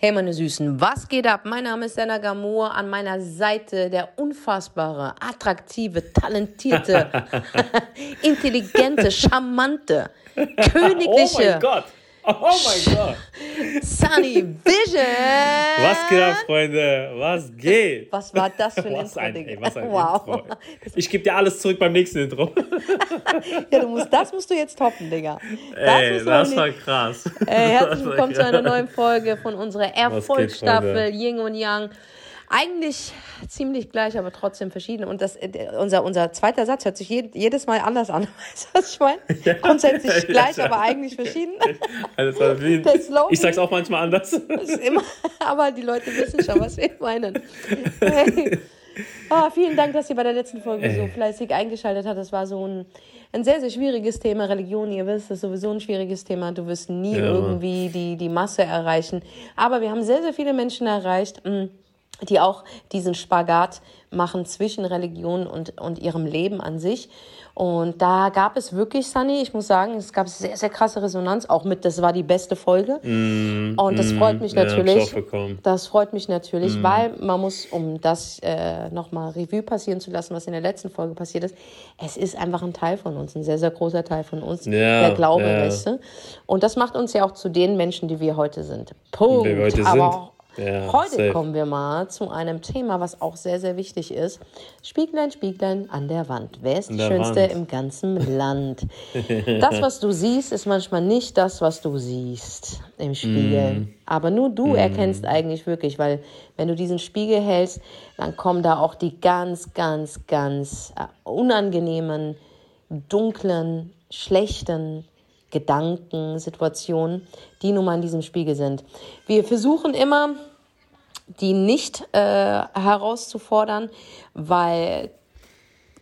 Hey meine Süßen, was geht ab? Mein Name ist Senna Gamur, an meiner Seite der unfassbare, attraktive, talentierte, intelligente, charmante, königliche. Oh mein Gott! Oh mein Gott! Sunny Vision! Was geht ab, Freunde? Was geht? Was war das für ein was Intro, ein, ey, was ein wow. Intro. Ich gebe dir alles zurück beim nächsten Intro. Ja, du musst, das musst du jetzt toppen, Digga. Das Ey, das war krass. Äh, herzlich willkommen zu einer neuen Folge von unserer Erfolgsstaffel Freunde? Yin und Yang. Eigentlich ziemlich gleich, aber trotzdem verschieden. Und das, äh, unser, unser zweiter Satz hört sich je, jedes Mal anders an. Weißt du, was ich meine? Grundsätzlich gleich, Ja. aber eigentlich verschieden. Der Slogan. Ich sag's auch manchmal anders. Ist immer, aber die Leute wissen schon, was wir meinen. Hey. Ah, vielen Dank, dass ihr bei der letzten Folge so fleißig eingeschaltet habt. Das war so ein, ein sehr, sehr schwieriges Thema. Religion, ihr wisst, ist sowieso ein schwieriges Thema. Du wirst nie Ja, irgendwie die, die Masse erreichen. Aber wir haben sehr, sehr viele Menschen erreicht, mh, die auch diesen Spagat machen zwischen Religion und, und ihrem Leben an sich. Und da gab es wirklich, Sunny, ich muss sagen, es gab sehr, sehr krasse Resonanz, auch mit, das war die beste Folge. und das freut mich Mm, ja, hab ich natürlich. bekommen. Das freut mich natürlich, Mhm. weil man muss, um das äh, nochmal Revue passieren zu lassen, was in der letzten Folge passiert ist, es ist einfach ein Teil von uns, ein sehr, sehr großer Teil von uns, Ja, der Glaube, ja. weißt du? Und das macht uns ja auch zu den Menschen, die wir heute sind. Punkt. Wer wir heute Aber sind. Ja, heute safe. kommen wir mal zu einem Thema, was auch sehr, sehr wichtig ist. Spieglein, Spieglein an der Wand. Wer ist die Schönste Wand. im ganzen Land? Das, was du siehst, ist manchmal nicht das, was du siehst im Spiegel. Mm. Aber nur du erkennst eigentlich wirklich, weil wenn du diesen Spiegel hältst, dann kommen da auch die ganz, ganz, ganz äh, unangenehmen, dunklen, schlechten Gedanken, Situationen, die nun mal in diesem Spiegel sind. Wir versuchen immer, die nicht äh, herauszufordern, weil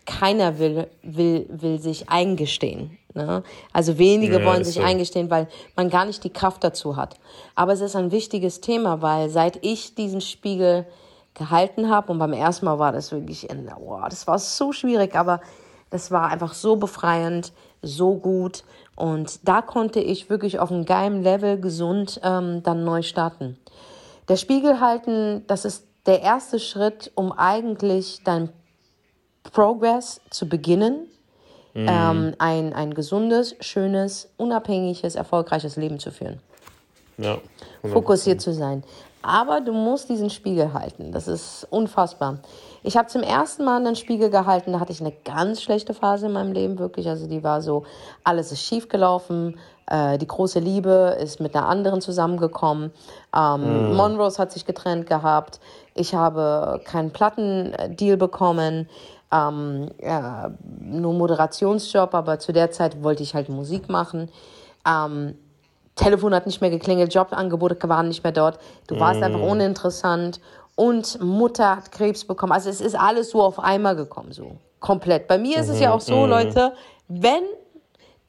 keiner will, will, will sich eingestehen. Ne? Also wenige Ja, wollen sich so. eingestehen, weil man gar nicht die Kraft dazu hat. Aber es ist ein wichtiges Thema, weil seit ich diesen Spiegel gehalten habe und beim ersten Mal war das wirklich, oh, das war so schwierig, aber das war einfach so befreiend, so gut und da konnte ich wirklich auf einem geilen Level gesund ähm, dann neu starten. Der Spiegel halten, das ist der erste Schritt, um eigentlich dein Progress zu beginnen, ähm, ein, ein gesundes, schönes, unabhängiges, erfolgreiches Leben zu führen. Ja. Fokussiert zu sein. Aber du musst diesen Spiegel halten. Das ist unfassbar. Ich habe zum ersten Mal einen Spiegel gehalten. Da hatte ich eine ganz schlechte Phase in meinem Leben, wirklich. Also die war so, alles ist schief gelaufen. Äh, die große Liebe ist mit einer anderen zusammengekommen. Ähm, Monrose hat sich getrennt gehabt. Ich habe keinen Plattendeal bekommen. Ähm, ja, nur Moderationsjob, aber zu der Zeit wollte ich halt Musik machen. Ähm, Telefon hat nicht mehr geklingelt, Jobangebote waren nicht mehr dort. Du warst einfach uninteressant und Mutter hat Krebs bekommen. Also es ist alles so auf einmal gekommen, so komplett. Bei mir ist es ja auch so, Leute, wenn,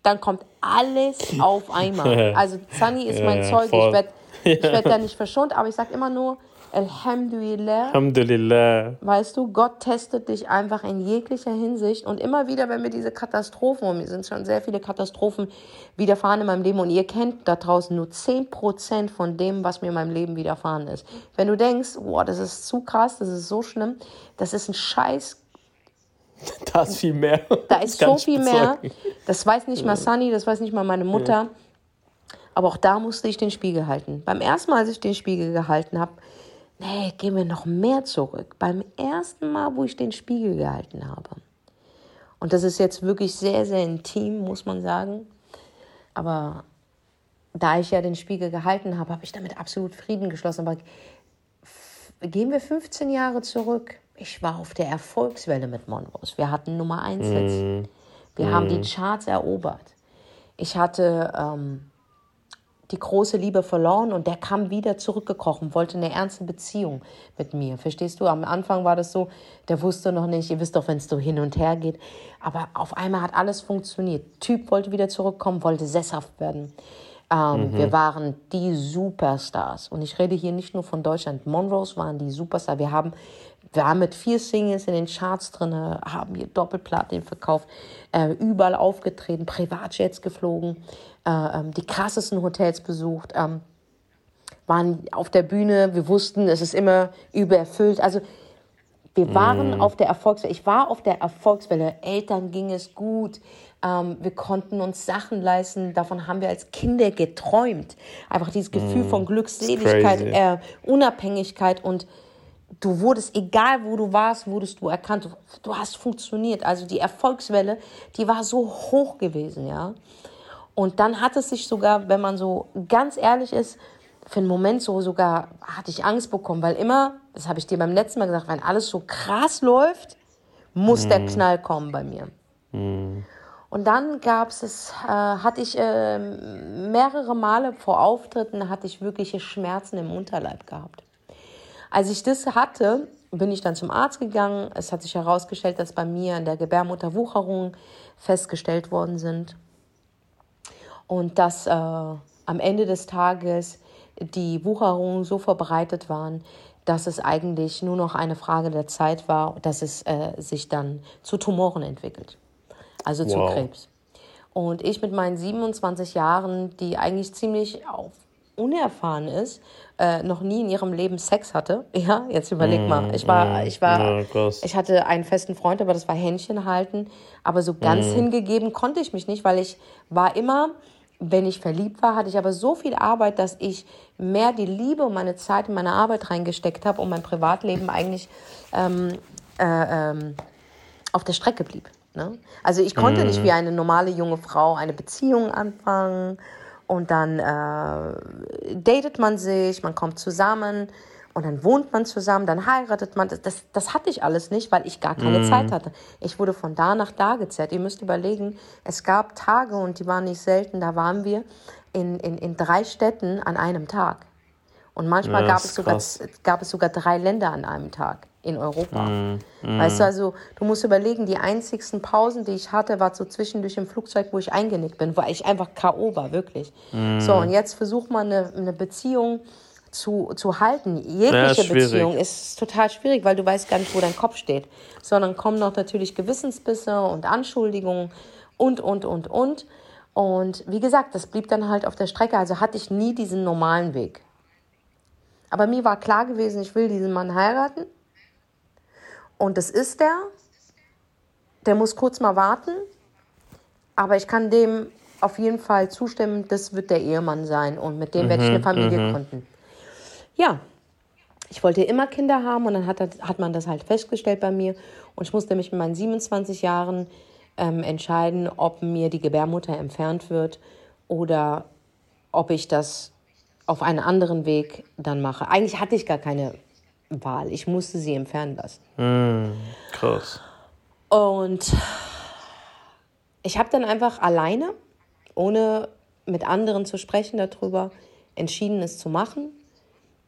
dann kommt alles auf einmal. Also Sunny ist mein Ja, Zeug, voll. ich werde ich werd da nicht verschont, aber ich sag immer nur, Alhamdulillah. Alhamdulillah. Weißt du, Gott testet dich einfach in jeglicher Hinsicht und immer wieder, wenn wir diese Katastrophen, und mir sind schon sehr viele Katastrophen widerfahren in meinem Leben und ihr kennt da draußen nur 10% von dem, was mir in meinem Leben widerfahren ist. Wenn du denkst, boah, das ist zu krass, das ist so schlimm, das ist ein Scheiß, Da ist viel mehr. da ist so viel mehr. Das weiß nicht mal Sunny, das weiß nicht mal meine Mutter. Aber auch da musste ich den Spiegel halten. Beim ersten Mal, als ich den Spiegel gehalten habe, nee, gehen wir noch mehr zurück. Beim ersten Mal, wo ich den Spiegel gehalten habe. Und das ist jetzt wirklich sehr, sehr intim, muss man sagen. Aber da ich ja den Spiegel gehalten habe, habe ich damit absolut Frieden geschlossen. Aber gehen wir 15 Jahre zurück. Ich war auf der Erfolgswelle mit Monrose. Wir hatten Nummer 1 Hits. Wir haben die Charts erobert. Ich hatte ähm, die große Liebe verloren und der kam wieder zurückgekrochen, wollte eine ernste Beziehung mit mir. Verstehst du? Am Anfang war das so, der wusste noch nicht, ihr wisst doch, wenn es so hin und her geht. Aber auf einmal hat alles funktioniert. Typ wollte wieder zurückkommen, wollte sesshaft werden. Ähm, Wir waren die Superstars. Und ich rede hier nicht nur von Deutschland. Monrose waren die Superstars. Wir haben, wir haben mit vier Singles in den Charts drin, haben hier Doppelplatin verkauft, äh, überall aufgetreten, Privatjets geflogen, äh, ähm, die krassesten Hotels besucht. Ähm, waren auf der Bühne, wir wussten, es ist immer übererfüllt. Also wir waren auf der Erfolgswelle. Ich war auf der Erfolgswelle. Eltern ging es gut. Ähm, wir konnten uns Sachen leisten. Davon haben wir als Kinder geträumt. Einfach dieses Gefühl von Glückseligkeit, äh, Unabhängigkeit und du wurdest, egal wo du warst, wurdest du erkannt. Du, du hast funktioniert. Also die Erfolgswelle, die war so hoch gewesen, ja. Und dann hat es sich sogar, wenn man so ganz ehrlich ist, für einen Moment so sogar hatte ich Angst bekommen, weil immer, das habe ich dir beim letzten Mal gesagt, wenn alles so krass läuft, muss der Knall kommen bei mir. Und dann gab es, äh, hatte ich äh, mehrere Male vor Auftritten, hatte ich wirkliche Schmerzen im Unterleib gehabt. Als ich das hatte, bin ich dann zum Arzt gegangen. Es hat sich herausgestellt, dass bei mir an der Gebärmutter Wucherungen festgestellt worden sind. Und dass äh, am Ende des Tages die Wucherungen so verbreitet waren, dass es eigentlich nur noch eine Frage der Zeit war, dass es äh, sich dann zu Tumoren entwickelt. Also zu Wow. Krebs. Und ich mit meinen 27 Jahren, die eigentlich ziemlich auf unerfahren ist, äh, noch nie in ihrem Leben Sex hatte. Ja, jetzt überleg mal. Ich war, ich war, Ja, ich hatte einen festen Freund, aber das war Händchen halten. Aber so ganz hingegeben konnte ich mich nicht, weil ich war immer, wenn ich verliebt war, hatte ich aber so viel Arbeit, dass ich mehr die Liebe und meine Zeit in meine Arbeit reingesteckt habe und mein Privatleben eigentlich ähm, äh, ähm, auf der Strecke blieb. Ne? Also ich konnte nicht wie eine normale junge Frau eine Beziehung anfangen und dann äh, datet man sich, man kommt zusammen und dann wohnt man zusammen, dann heiratet man. Das, das, hatte ich alles nicht, weil ich gar keine Zeit hatte. Ich wurde von da nach da gezerrt. Ihr müsst überlegen, es gab Tage und die waren nicht selten, da waren wir in, in, in drei Städten an einem Tag. Und manchmal Ja, gab, es sogar, krass. gab es sogar drei Länder an einem Tag in Europa. Weißt du, also du musst überlegen, die einzigsten Pausen, die ich hatte, war so zwischendurch im Flugzeug, wo ich eingenickt bin, weil ich einfach K.O. war, wirklich. So, und jetzt versucht man eine, eine Beziehung zu, zu halten. Jegliche schwierig. Beziehung ist total schwierig, weil du weißt gar nicht, wo dein Kopf steht. Sondern kommen noch natürlich Gewissensbisse und Anschuldigungen und, und, und, und. Und wie gesagt, das blieb dann halt auf der Strecke. Also hatte ich nie diesen normalen Weg. Aber mir war klar gewesen, ich will diesen Mann heiraten. Und das ist der. Der muss kurz mal warten. Aber ich kann dem auf jeden Fall zustimmen, das wird der Ehemann sein. Und mit dem werde ich eine Familie gründen. Ja, ich wollte immer Kinder haben und dann hat, das- hat man das halt festgestellt bei mir. Und ich musste mich mit meinen 27 Jahren ähm, entscheiden, ob mir die Gebärmutter entfernt wird oder ob ich das auf einen anderen Weg dann mache. Eigentlich hatte ich gar keine Wahl. Ich musste sie entfernen lassen. Krass. Und ich habe dann einfach alleine, ohne mit anderen zu sprechen darüber, entschieden, es zu machen,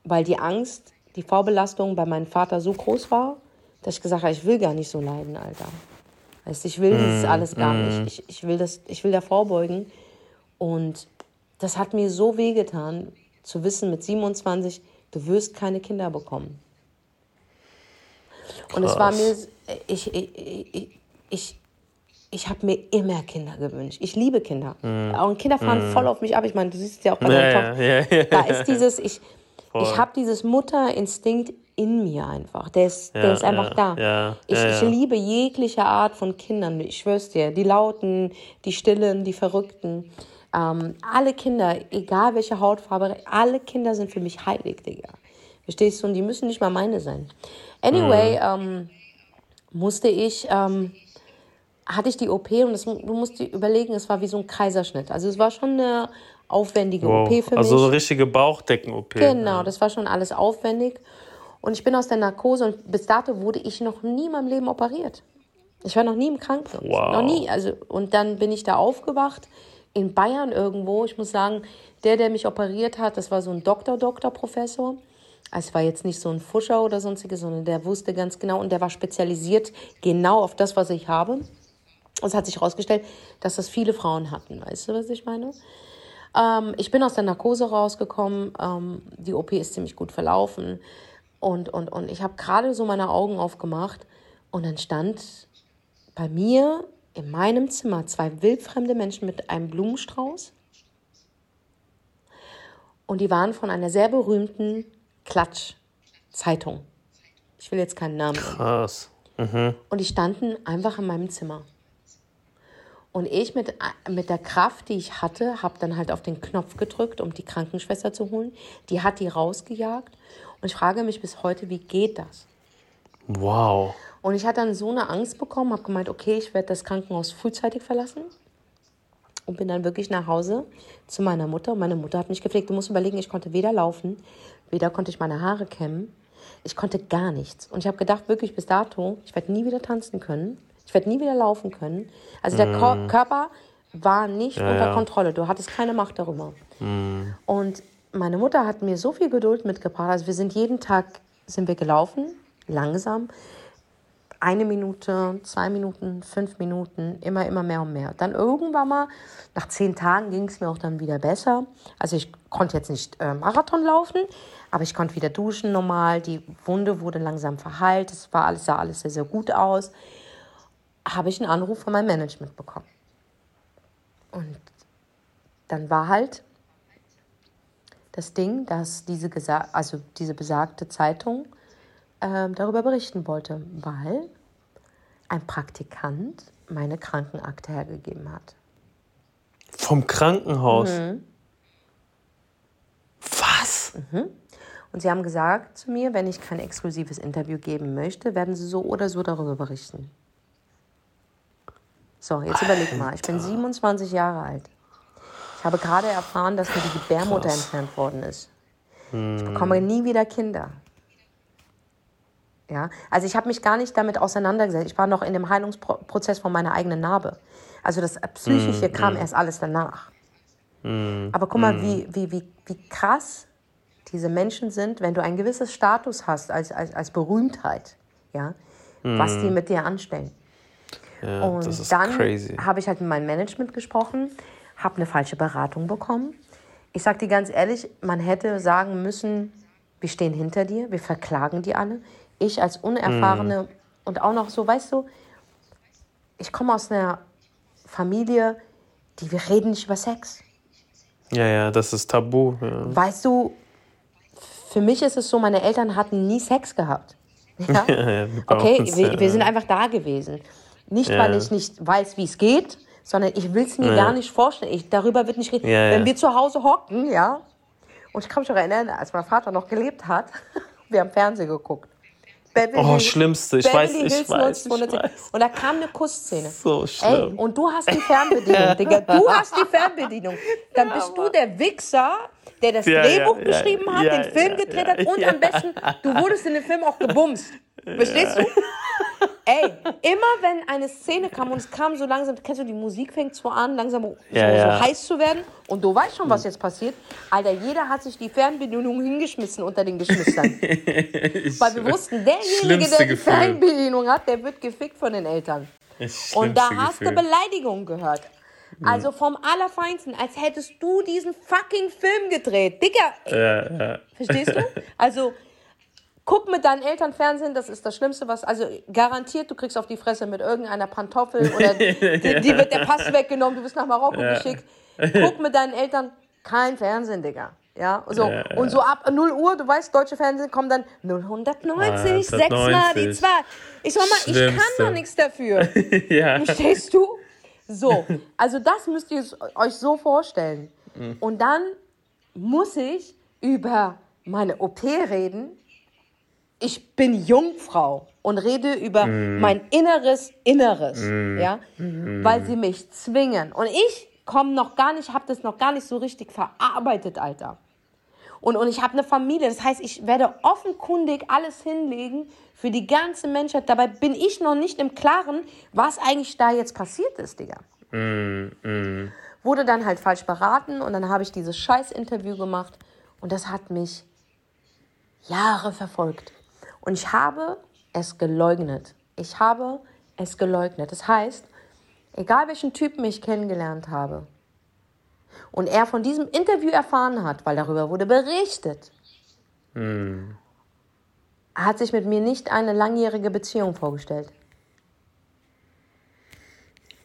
weil die Angst, die Vorbelastung bei meinem Vater so groß war, dass ich gesagt habe, ich will gar nicht so leiden, Alter. Weißt, ich will das alles gar nicht. Ich, ich, will das, ich will da vorbeugen. Und das hat mir so wehgetan, zu wissen mit 27, du wirst keine Kinder bekommen. Und es war mir, ich, ich, ich, ich, ich habe mir immer Kinder gewünscht. Ich liebe Kinder. Und Kinder fahren voll auf mich ab. Ich meine, du siehst es ja auch bei deiner Ja, Tochter. ja, ja, Da ist dieses, ich, Voll. ich habe dieses Mutterinstinkt in mir einfach. Der ist, der Ja, ist einfach ja, da. ja, ich, ich liebe jegliche Art von Kindern. Ich schwör's dir. Die Lauten, die Stillen, die Verrückten. Ähm, alle Kinder, egal welche Hautfarbe, alle Kinder sind für mich heilig, Digga. Verstehst du? Und die müssen nicht mal meine sein. Anyway, Mhm. ähm, musste ich, ähm, hatte ich die OP und das, du musst dir überlegen, es war wie so ein Kaiserschnitt. Also es war schon eine aufwendige Wow. OP für Also mich. so richtige Bauchdecken-OP. Genau, das war schon alles aufwendig. Und ich bin aus der Narkose und bis dato wurde ich noch nie in meinem Leben operiert. Ich war noch nie im Krankenhaus. Wow. Noch nie. Also, und dann bin ich da aufgewacht in Bayern irgendwo. Ich muss sagen, der, der mich operiert hat, das war so ein Doktor, Doktor, Professor. Also es war jetzt nicht so ein Fuscher oder sonstiges, sondern der wusste ganz genau und der war spezialisiert genau auf das, was ich habe. Es hat sich herausgestellt, dass das viele Frauen hatten. Weißt du, was ich meine? Ähm, ich bin aus der Narkose rausgekommen. Ähm, die OP ist ziemlich gut verlaufen. Und, und, und ich habe gerade so meine Augen aufgemacht und dann stand bei mir in meinem Zimmer zwei wildfremde Menschen mit einem Blumenstrauß. Und die waren von einer sehr berühmten Klatsch-Zeitung. Ich will jetzt keinen Namen nennen. Krass. Mhm. Und die standen einfach in meinem Zimmer. Und ich mit, mit der Kraft, die ich hatte, habe dann halt auf den Knopf gedrückt, um die Krankenschwester zu holen. Die hat die rausgejagt. Und ich frage mich bis heute, wie geht das? Wow. Und ich hatte dann so eine Angst bekommen, habe gemeint, okay, ich werde das Krankenhaus frühzeitig verlassen. Und bin dann wirklich nach Hause zu meiner Mutter. Und meine Mutter hat mich gepflegt. Du musst überlegen, ich konnte weder laufen, weder konnte ich meine Haare kämmen. Ich konnte gar nichts. Und ich habe gedacht, wirklich bis dato, ich werde nie wieder tanzen können. Ich werde nie wieder laufen können. Also der Ko Körper war nicht Ja, unter. Kontrolle. Du hattest keine Macht darüber. Mhm. Und meine Mutter hat mir so viel Geduld mitgebracht. Also wir sind jeden Tag sind wir gelaufen, langsam. Eine Minute, zwei Minuten, fünf Minuten, immer, immer mehr und mehr. Dann irgendwann mal, nach zehn Tagen ging es mir auch dann wieder besser. Also ich konnte jetzt nicht äh, Marathon laufen, aber ich konnte wieder duschen normal. Die Wunde wurde langsam verheilt. Es war alles, sah alles sehr, sehr gut aus. Habe ich einen Anruf von meinem Management bekommen. Und dann war halt das Ding, dass diese, gesa- also diese besagte Zeitung ähm, darüber berichten wollte, weil ein Praktikant meine Krankenakte hergegeben hat. Vom Krankenhaus. Mhm. Was? Und sie haben gesagt zu mir, wenn ich kein exklusives Interview geben möchte, werden sie so oder so darüber berichten. So, jetzt überleg mal, ich bin 27 Jahre alt. Ich habe gerade erfahren, dass mir die Gebärmutter entfernt worden ist. Ich bekomme nie wieder Kinder. Ja, also ich habe mich gar nicht damit auseinandergesetzt. Ich war noch in dem Heilungsprozess von meiner eigenen Narbe. Also das Psychische kam erst alles danach. Aber guck mal, wie, wie, wie, wie krass diese Menschen sind, wenn du ein gewisses Status hast als, als, als Berühmtheit, ja, was die mit dir anstellen. Ja, Und dann habe ich halt mit meinem Management gesprochen, habe eine falsche Beratung bekommen. Ich sag dir ganz ehrlich, man hätte sagen müssen, wir stehen hinter dir, wir verklagen die alle. Ich als unerfahrene und auch noch so, weißt du, ich komme aus einer Familie, die wir reden nicht über Sex. Ja, ja, das ist tabu. Ja. Weißt du, für mich ist es so, meine Eltern hatten nie Sex gehabt. Ja? Okay, wir, wir sind einfach da gewesen. Nicht, Ja. weil ich nicht weiß, wie es geht, sondern ich will es mir Ja. gar nicht vorstellen. Ich, darüber wird nicht geredet. Ja. Wenn wir zu Hause hocken, ja, und ich kann mich auch erinnern, als mein Vater noch gelebt hat, wir haben Fernsehen geguckt. Beverly Oh, Schlimmste. Ich Beverly weiß, ich weiß, ich 90210. weiß. Und da kam eine Kussszene. So Ey, schlimm. und du hast die Fernbedienung, Digga. Du hast die Fernbedienung. Dann bist du der Wichser, der das Ja, Drehbuch ja, ja, geschrieben hat, ja, den Film gedreht hat und am besten, du wurdest in dem Film auch gebumst. Verstehst du? Ey, immer wenn eine Szene kam und es kam so langsam, kennst du, die Musik fängt so an, langsam so, Ja, so ja. heiß zu werden und du weißt schon, was jetzt passiert. Alter, jeder hat sich die Fernbedienung hingeschmissen unter den Geschwistern. Weil wir wussten, derjenige, der die Gefühl. Fernbedienung hat, der wird gefickt von den Eltern. Und da hast du Gefühl. Beleidigungen gehört. Also vom Allerfeinsten, als hättest du diesen fucking Film gedreht. Dicker, ja. verstehst du? Also guck mit deinen Eltern Fernsehen, das ist das Schlimmste, was, also garantiert, du kriegst auf die Fresse mit irgendeiner Pantoffel oder die, die wird der Pass weggenommen, du wirst nach Marokko geschickt. Guck mit deinen Eltern, kein Fernsehen, Digga. Ja, so. Ja, ja. Und so ab 0 Uhr, du weißt, deutsche Fernsehen kommen dann 090, 6 mal die 190. 2. Ich sag mal, ich kann Schlimmste. doch nichts dafür. ja. Verstehst du? So, also das müsst ihr euch so vorstellen. Und dann muss ich über meine OP reden. Ich bin Jungfrau und rede über mein inneres Inneres, ja, weil sie mich zwingen. Und ich komme noch gar nicht, habe das noch gar nicht so richtig verarbeitet, Alter. Und, und ich habe eine Familie, das heißt, ich werde offenkundig alles hinlegen für die ganze Menschheit. Dabei bin ich noch nicht im Klaren, was eigentlich da jetzt passiert ist, Digga. Wurde dann halt falsch beraten und dann habe ich dieses scheiß Interview gemacht und das hat mich Jahre verfolgt. Und ich habe es geleugnet. Ich habe es geleugnet. Das heißt, egal welchen Typen ich kennengelernt habe, und er von diesem Interview erfahren hat, weil darüber wurde berichtet, er hat sich mit mir nicht eine langjährige Beziehung vorgestellt.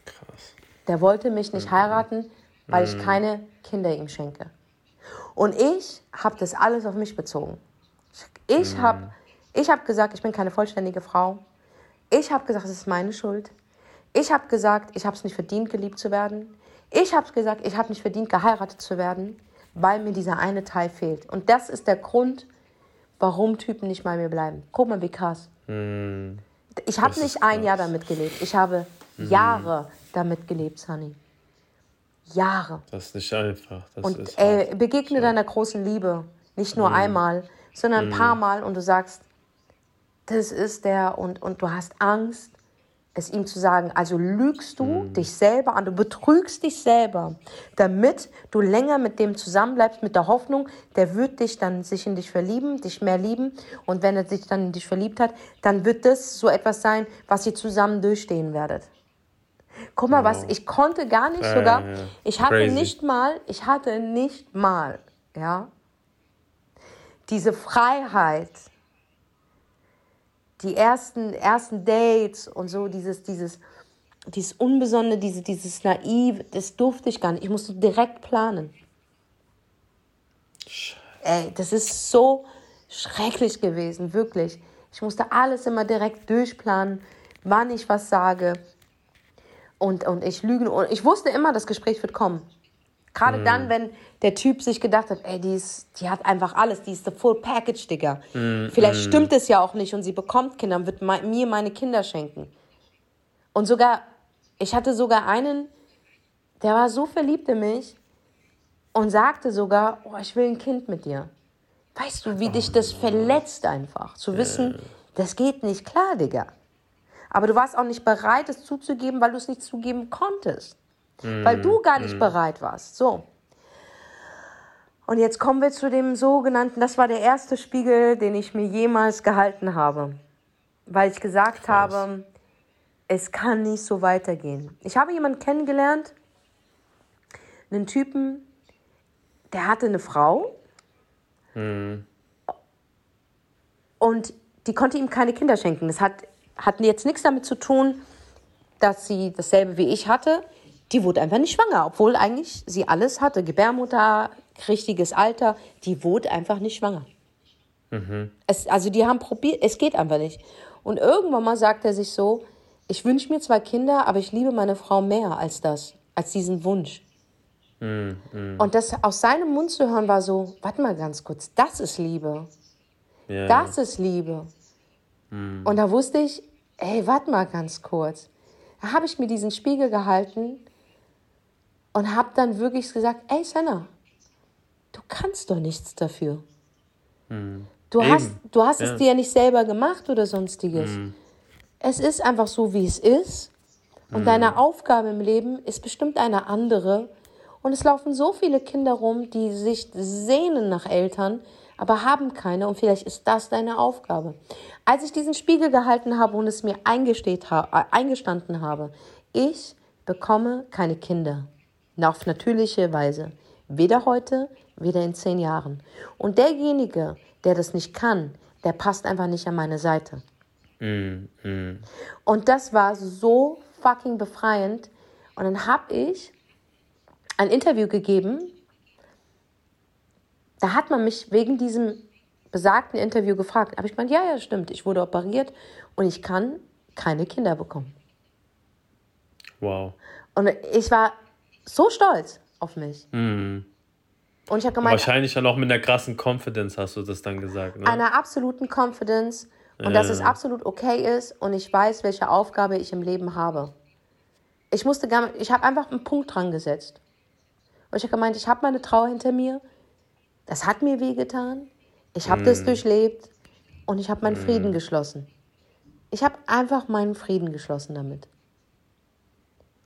Krass. Der wollte mich nicht heiraten, weil ich keine Kinder ihm schenke. Und ich habe das alles auf mich bezogen. Ich habe ich hab gesagt, ich bin keine vollständige Frau. Ich habe gesagt, es ist meine Schuld. Ich habe gesagt, ich habe es nicht verdient, geliebt zu werden. Ich habe gesagt, ich habe nicht verdient, geheiratet zu werden, weil mir dieser eine Teil fehlt. Und das ist der Grund, warum Typen nicht bei mir bleiben. Guck mal, wie krass. Hm. Ich habe nicht ein Jahr damit gelebt. Ich habe Jahre damit gelebt, Sunny. Jahre. Das ist nicht einfach. Das Und ey, hart. begegne deiner großen Liebe. Nicht Mhm. nur einmal, sondern ein paar Mal und du sagst, das ist der und, und du hast Angst, es ihm zu sagen. Also lügst du Mhm. dich selber an, du betrügst dich selber, damit du länger mit dem zusammenbleibst, mit der Hoffnung, der wird dich dann sich in dich verlieben, dich mehr lieben. Und wenn er sich dann in dich verliebt hat, dann wird das so etwas sein, was ihr zusammen durchstehen werdet. Guck mal, was ich konnte gar nicht Ja, sogar. ja. Ich hatte Crazy. nicht mal, ich hatte nicht mal, ja, diese Freiheit, die ersten, ersten Dates und so, dieses, dieses, dieses Unbesonnene, diese, dieses Naiv, das durfte ich gar nicht. Ich musste direkt planen. Ey, das ist so schrecklich gewesen, wirklich. Ich musste alles immer direkt durchplanen, wann ich was sage. Und, und ich lüge. Und ich wusste immer, das Gespräch wird kommen. Gerade dann, wenn der Typ sich gedacht hat, ey, die, ist, die hat einfach alles, die ist the full package, Digga. Vielleicht stimmt es ja auch nicht und sie bekommt Kinder und wird mir meine Kinder schenken. Und sogar, ich hatte sogar einen, der war so verliebt in mich und sagte sogar, oh, ich will ein Kind mit dir. Weißt du, wie dich das verletzt einfach, zu wissen, das geht nicht klar, Digga. Aber du warst auch nicht bereit, es zuzugeben, weil du es nicht zugeben konntest. Weil du gar nicht bereit warst. So. Und jetzt kommen wir zu dem sogenannten, das war der erste Spiegel, den ich mir jemals gehalten habe. Weil ich gesagt habe, es kann nicht so weitergehen. Ich habe jemanden kennengelernt, einen Typen, der hatte eine Frau und die konnte ihm keine Kinder schenken. Das hat, hat jetzt nichts damit zu tun, dass sie dasselbe wie ich hatte. Die wurde einfach nicht schwanger, obwohl eigentlich sie alles hatte. Gebärmutter, richtiges Alter. Die wurde einfach nicht schwanger. Es, also die haben probiert, es geht einfach nicht. Und irgendwann mal sagt er sich so, ich wünsche mir zwei Kinder, aber ich liebe meine Frau mehr als das, als diesen Wunsch. Und das aus seinem Mund zu hören war so, warte mal ganz kurz, das ist Liebe. Ja. Das ist Liebe. Und da wusste ich, ey, warte mal ganz kurz. Da habe ich mir diesen Spiegel gehalten und habe dann wirklich gesagt, ey, Senna, du kannst doch nichts dafür. Du Eben. hast, du hast Ja. es dir ja nicht selber gemacht oder sonstiges. Es ist einfach so, wie es ist. Und deine Aufgabe im Leben ist bestimmt eine andere. Und es laufen so viele Kinder rum, die sich sehnen nach Eltern, aber haben keine. Und vielleicht ist das deine Aufgabe. Als ich diesen Spiegel gehalten habe und es mir eingestanden habe, ich bekomme keine Kinder. Auf natürliche Weise. Weder heute, weder in zehn Jahren. Und derjenige, der das nicht kann, der passt einfach nicht an meine Seite. Mm, mm. Und das war so fucking befreiend. Und dann habe ich ein Interview gegeben. Da hat man mich wegen diesem besagten Interview gefragt. Habe ich gemeint, ja, ja, stimmt. Ich wurde operiert und ich kann keine Kinder bekommen. Wow. Und ich war so stolz auf mich. Mm. Und ich habe gemeint, Wahrscheinlich dann auch mit einer krassen Confidence hast du das dann gesagt. Ne? einer absoluten Confidence und dass es absolut okay ist und ich weiß, welche Aufgabe ich im Leben habe. Ich musste gar ich habe einfach einen Punkt dran gesetzt. Und ich habe gemeint, ich habe meine Trauer hinter mir. Das hat mir wehgetan. Ich habe das durchlebt und ich habe meinen Frieden geschlossen. Ich habe einfach meinen Frieden geschlossen damit.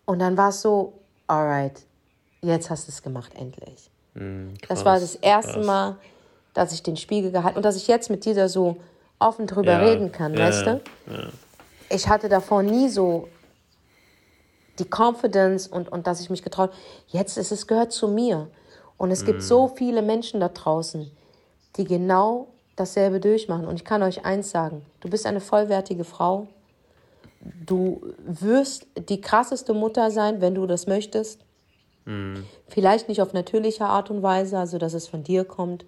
Und dann war es so, alright, jetzt hast du es gemacht, endlich. Mm, Das war das erste krass. Mal, dass ich den Spiegel gehalten und dass ich jetzt mit dir da so offen drüber Ja, reden kann, ja, weißt du? Ich hatte davor nie so die Confidence und, und dass ich mich getraut. Jetzt ist es gehört zu mir. Und es Mhm. gibt so viele Menschen da draußen, die genau dasselbe durchmachen. Und ich kann euch eins sagen: Du bist eine vollwertige Frau. Du wirst die krasseste Mutter sein, wenn du das möchtest. Mhm. Vielleicht nicht auf natürliche Art und Weise, also dass es von dir kommt,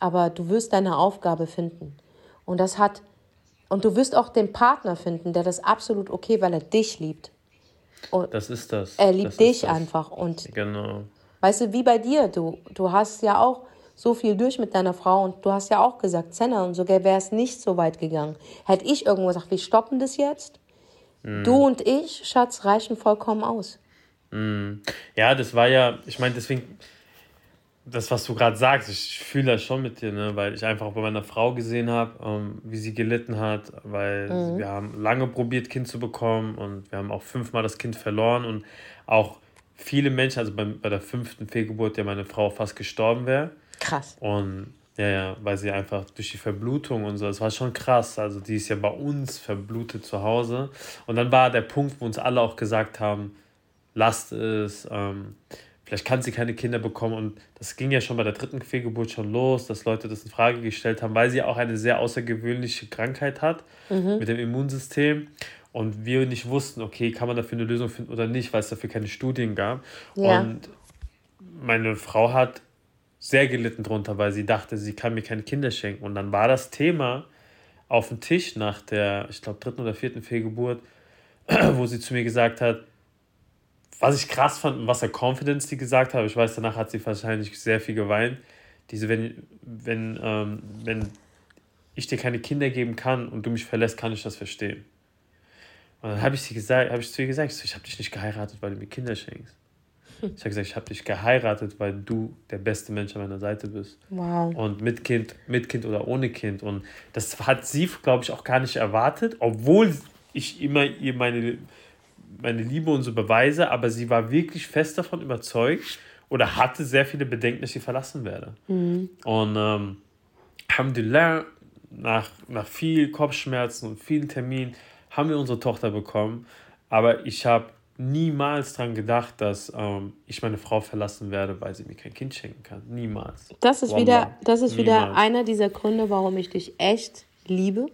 aber du wirst deine Aufgabe finden. Und das hat, und du wirst auch den Partner finden, der das absolut okay, weil er dich liebt. Und Das ist das. er liebt das dich einfach. Und Genau. weißt du, wie bei dir, du, du hast ja auch so viel durch mit deiner Frau und du hast ja auch gesagt, Senna, und sogar wäre es nicht so weit gegangen. Hätte ich irgendwo gesagt, wir stoppen das jetzt. Du und ich, Schatz, reichen vollkommen aus. Ja, das war ja, ich meine, deswegen, das, was du gerade sagst, ich fühle das schon mit dir, ne? weil ich einfach bei meiner Frau gesehen habe, ähm, wie sie gelitten hat, weil wir haben lange probiert, Kind zu bekommen und wir haben auch fünfmal das Kind verloren und auch viele Menschen, also bei, bei der fünften Fehlgeburt, ja meine Frau fast gestorben wäre. Krass. Und ja, ja, weil sie einfach durch die Verblutung und so, das war schon krass. Also die ist ja bei uns verblutet zu Hause. Und dann war der Punkt, wo uns alle auch gesagt haben, lasst es, ähm, vielleicht kann sie keine Kinder bekommen. Und das ging ja schon bei der dritten Fehlgeburt schon los, dass Leute das in Frage gestellt haben, weil sie auch eine sehr außergewöhnliche Krankheit hat mit dem Immunsystem. Und wir nicht wussten, okay, kann man dafür eine Lösung finden oder nicht, weil es dafür keine Studien gab. Ja. Und meine Frau hat sehr gelitten drunter, weil sie dachte, sie kann mir keine Kinder schenken. Und dann war das Thema auf dem Tisch nach der, ich glaube, dritten oder vierten Fehlgeburt, wo sie zu mir gesagt hat, was ich krass fand und was der Confidence die gesagt hat, ich weiß, danach hat sie wahrscheinlich sehr viel geweint. Diese, wenn, wenn, ähm, wenn ich dir keine Kinder geben kann und du mich verlässt, kann ich das verstehen. Und dann habe ich, sie ich zu ihr gesagt, ich, so, ich habe dich nicht geheiratet, weil du mir Kinder schenkst. Ich habe gesagt, ich habe dich geheiratet, weil du der beste Mensch an meiner Seite bist. Wow. Und mit Kind, mit Kind oder ohne Kind. Und das hat sie, glaube ich, auch gar nicht erwartet, obwohl ich immer ihr meine, meine Liebe und so beweise, aber sie war wirklich fest davon überzeugt oder hatte sehr viele Bedenken, dass ich sie verlassen werde. Und ähm, Alhamdulillah, nach, nach viel Kopfschmerzen und vielen Terminen haben wir unsere Tochter bekommen. Aber ich habe niemals daran gedacht, dass ähm, ich meine Frau verlassen werde, weil sie mir kein Kind schenken kann. Niemals. Das ist Wallah. wieder, das ist wieder einer dieser Gründe, warum ich dich echt liebe.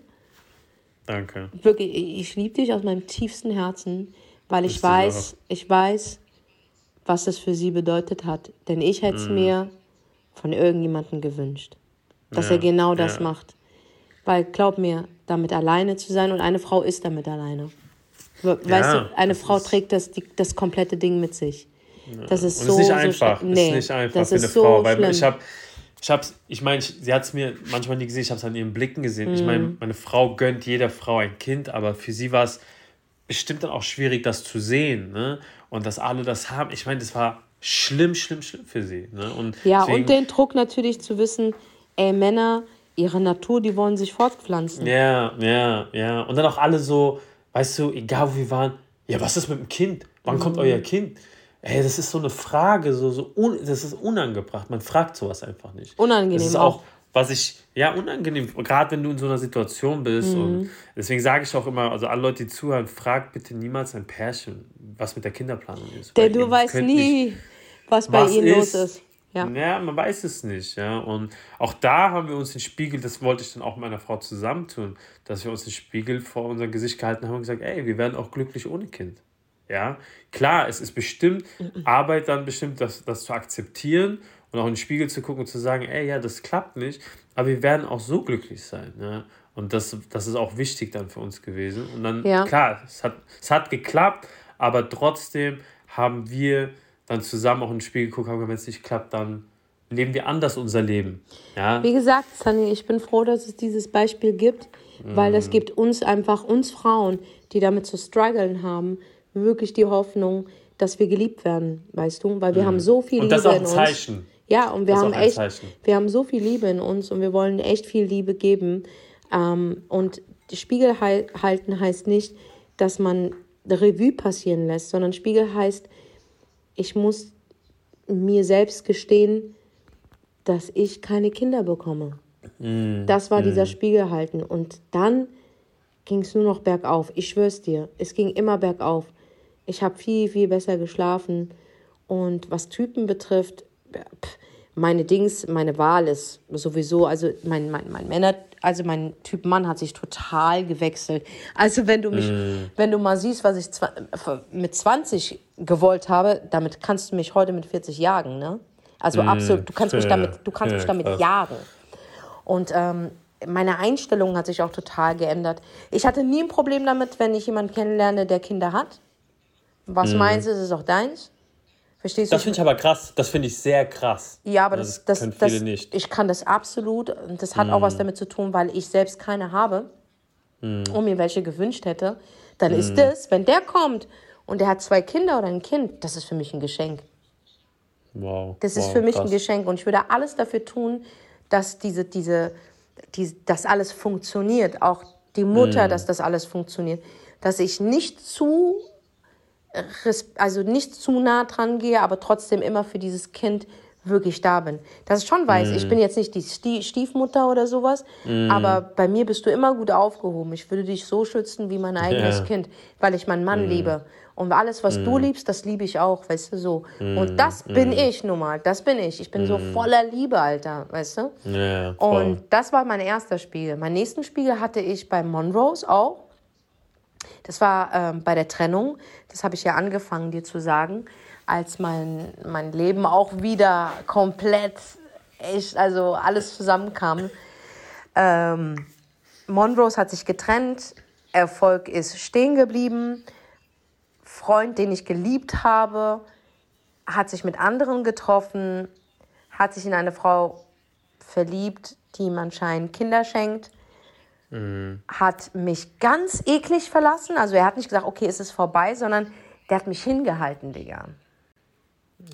Danke. Wirklich, ich liebe dich aus meinem tiefsten Herzen, weil ich ihr weiß, ich weiß, was es für sie bedeutet hat. Denn ich hätte es mir von irgendjemandem gewünscht, dass. Ja, er genau das ja. macht. Weil glaub mir, damit alleine zu sein und eine Frau ist damit alleine. We- Weißt Ja, du, eine Frau trägt das, die, das komplette Ding mit sich. Das ist so, ist nicht so einfach. Es Nee, ist nicht einfach das für eine ist so Frau. Weil schlimm. ich habe, ich hab's, ich meine, ich, sie hat es mir manchmal nie gesehen, ich habe es an ihren Blicken gesehen. Ich Mhm. meine, meine Frau gönnt jeder Frau ein Kind, aber für sie war es bestimmt dann auch schwierig, das zu sehen. Ne? Und dass alle das haben. Ich meine, das war schlimm, schlimm, schlimm für sie. Ne? Und Ja, deswegen, und den Druck natürlich zu wissen, ey, Männer, ihre Natur, die wollen sich fortpflanzen. Ja, ja, ja. Und dann auch alle so, weißt du, egal wo wir waren, ja, was ist mit dem Kind? Wann kommt Mhm. euer Kind? Ey, das ist so eine Frage, so, so un, das ist unangebracht. Man fragt sowas einfach nicht. Unangenehm Das ist auch. auch, was ich, ja, unangenehm, gerade wenn du in so einer Situation bist. Mhm. Und deswegen sage ich auch immer, also alle Leute, die zuhören, fragt bitte niemals ein Pärchen, was mit der Kinderplanung ist. Denn du weißt nie, was bei was ihnen los ist. ist. Ja. Ja, man weiß es nicht, ja. Und auch da haben wir uns den Spiegel, das wollte ich dann auch mit meiner Frau zusammentun, dass wir uns den Spiegel vor unser Gesicht gehalten haben und gesagt, ey, wir werden auch glücklich ohne Kind. Ja, klar, es ist bestimmt Arbeit dann bestimmt, das, das zu akzeptieren und auch in den Spiegel zu gucken und zu sagen, ey, ja, das klappt nicht, aber wir werden auch so glücklich sein. Ja? Und das, das ist auch wichtig dann für uns gewesen. Und dann, Ja. klar, es hat, es hat geklappt, aber trotzdem haben wir dann zusammen auch in den Spiegel geguckt, haben wenn es nicht klappt, dann leben wir anders unser Leben. Ja, Wie gesagt, Sunny, ich bin froh, dass es dieses Beispiel gibt, weil Mhm. das gibt uns einfach, uns Frauen, die damit zu strugglen haben, wirklich die Hoffnung, dass wir geliebt werden, weißt du? Weil wir haben so viel Mhm. Und Liebe das ist auch ein in uns. Zeichen. Ja, und wir Das haben echt, Zeichen. wir haben so viel Liebe in uns und wir wollen echt viel Liebe geben. Ähm, und Spiegel halten heißt nicht, dass man Revue passieren lässt, sondern Spiegel heißt, ich muss mir selbst gestehen, dass ich keine Kinder bekomme. Mm, Das war dieser Spiegel halten. Und dann ging es nur noch bergauf. Ich schwör's dir, es ging immer bergauf. Ich habe viel, viel besser geschlafen. Und was Typen betrifft, meine Dings, meine Wahl ist sowieso, also mein, mein, mein Männer, also mein Typ Mann hat sich total gewechselt. Also wenn du mich, mm. wenn du mal siehst, was ich mit 20 gewollt habe, damit kannst du mich heute mit 40 jagen, ne? Also mm. absolut, du kannst mich damit, du kannst ja, mich damit krass. jagen. Und ähm, meine Einstellung hat sich auch total geändert. Ich hatte nie ein Problem damit, wenn ich jemanden kennenlerne, der Kinder hat. Was mm. meins ist, ist auch deins. Verstehst du? Das finde ich aber krass. Das finde ich sehr krass. Ja, aber das, das, das, das nicht. ich kann das absolut. Und das hat mm. auch was damit zu tun, weil ich selbst keine habe mm. und mir welche gewünscht hätte. Dann mm. ist das, wenn der kommt und der hat zwei Kinder oder ein Kind, das ist für mich ein Geschenk. Wow. Das ist wow, für mich krass. ein Geschenk. Und ich würde alles dafür tun, dass diese, diese, die, das alles funktioniert. Auch die Mutter, dass das alles funktioniert. Dass ich nicht zu also nicht zu nah dran gehe, aber trotzdem immer für dieses Kind wirklich da bin. Dass ich schon weiß, mm. ich bin jetzt nicht die Stiefmutter oder sowas, mm. aber bei mir bist du immer gut aufgehoben. Ich würde dich so schützen wie mein eigenes yeah. Kind, weil ich meinen Mann mm. liebe. Und alles, was du mm. liebst, das liebe ich auch, weißt du, so. Und das bin ich nun mal, das bin ich. Ich bin so voller Liebe, Alter, weißt du? Yeah, Und das war mein erster Spiegel. Mein nächsten Spiegel hatte ich bei Monrose auch. Das war ähm, bei der Trennung, das habe ich ja angefangen dir zu sagen, als mein, mein Leben auch wieder komplett, echt, also alles zusammenkam. Ähm, Monrose hat sich getrennt, Erfolg ist stehen geblieben, Freund, den ich geliebt habe, hat sich mit anderen getroffen, hat sich in eine Frau verliebt, die ihm anscheinend Kinder schenkt mhm. hat mich ganz eklig verlassen. Also er hat nicht gesagt, okay, ist es vorbei, sondern der hat mich hingehalten, Digga.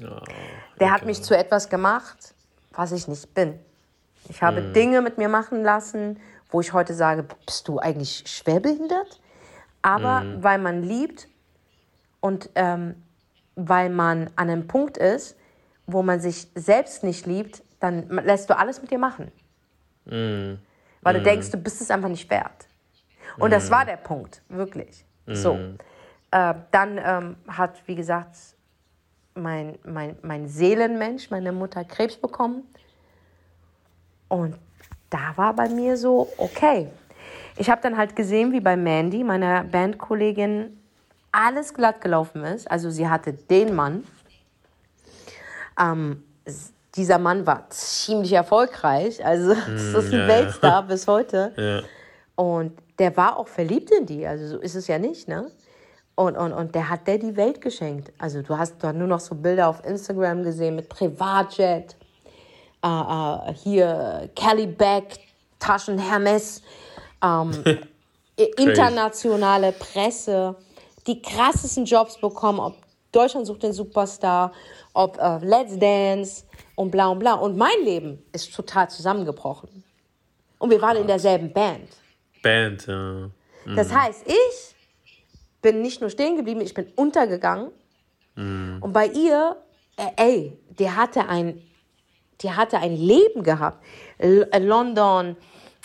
Oh, der hat mich zu etwas gemacht, was ich nicht bin. Ich habe mhm. Dinge mit mir machen lassen, wo ich heute sage, bist du eigentlich schwerbehindert? Aber mhm. weil man liebt und ähm, weil man an einem Punkt ist, wo man sich selbst nicht liebt, dann lässt du alles mit dir machen. Mhm weil mm. du denkst, du bist es einfach nicht wert. Und mm. das war der Punkt, wirklich. Mm. So. Äh, dann ähm, hat, wie gesagt, mein, mein, mein Seelenmensch, meine Mutter, Krebs bekommen. Und da war bei mir so, okay. Ich habe dann halt gesehen, wie bei Mandy, meiner Bandkollegin, alles glatt gelaufen ist. Also sie hatte den Mann. Ähm, dieser Mann war ziemlich erfolgreich. Also, das ist ein ja, Weltstar ja. bis heute. Ja. Und der war auch verliebt in die. Also, so ist es ja nicht, ne? Und, und, und der hat der die Welt geschenkt. Also, du hast doch nur noch so Bilder auf Instagram gesehen mit Privatjet. Uh, uh, hier Kelly Beck, Taschen Hermes. Um, internationale Presse. Die krassesten Jobs bekommen, ob Deutschland sucht den Superstar, ob uh, Let's Dance und bla und bla. Und mein Leben ist total zusammengebrochen. Und wir waren in derselben Band. Band, ja. Mhm. Das heißt, ich bin nicht nur stehen geblieben, ich bin untergegangen. Mhm. Und bei ihr, äh, ey, die hatte ein, die hatte ein Leben gehabt. L äh, London,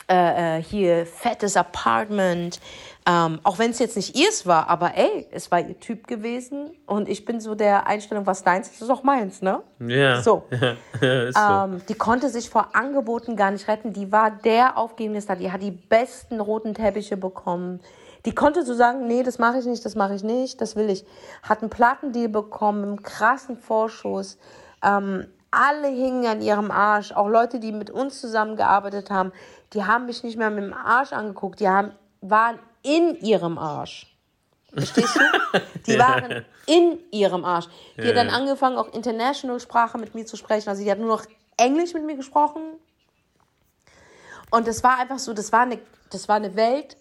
äh, äh, hier fettes Apartment, ähm, auch wenn es jetzt nicht ihrs war, aber ey, es war ihr Typ gewesen und ich bin so der Einstellung, was deins ist, ist auch meins, ne? Ja. So. ist so. Ähm, die konnte sich vor Angeboten gar nicht retten. Die war der aufgebende Star. Die hat die besten roten Teppiche bekommen. Die konnte so sagen, nee, das mache ich nicht, das mache ich nicht, das will ich. Hat einen Plattendeal bekommen, einen krassen Vorschuss. Ähm, alle hingen an ihrem Arsch. Auch Leute, die mit uns zusammengearbeitet haben, die haben mich nicht mehr mit dem Arsch angeguckt. Die haben, waren in ihrem Arsch. Verstehst du? Die waren in ihrem Arsch. Die ja. hat dann angefangen, auch international Sprache mit mir zu sprechen. Also die hat nur noch Englisch mit mir gesprochen. Und das war einfach so, das war eine, das war eine Welt,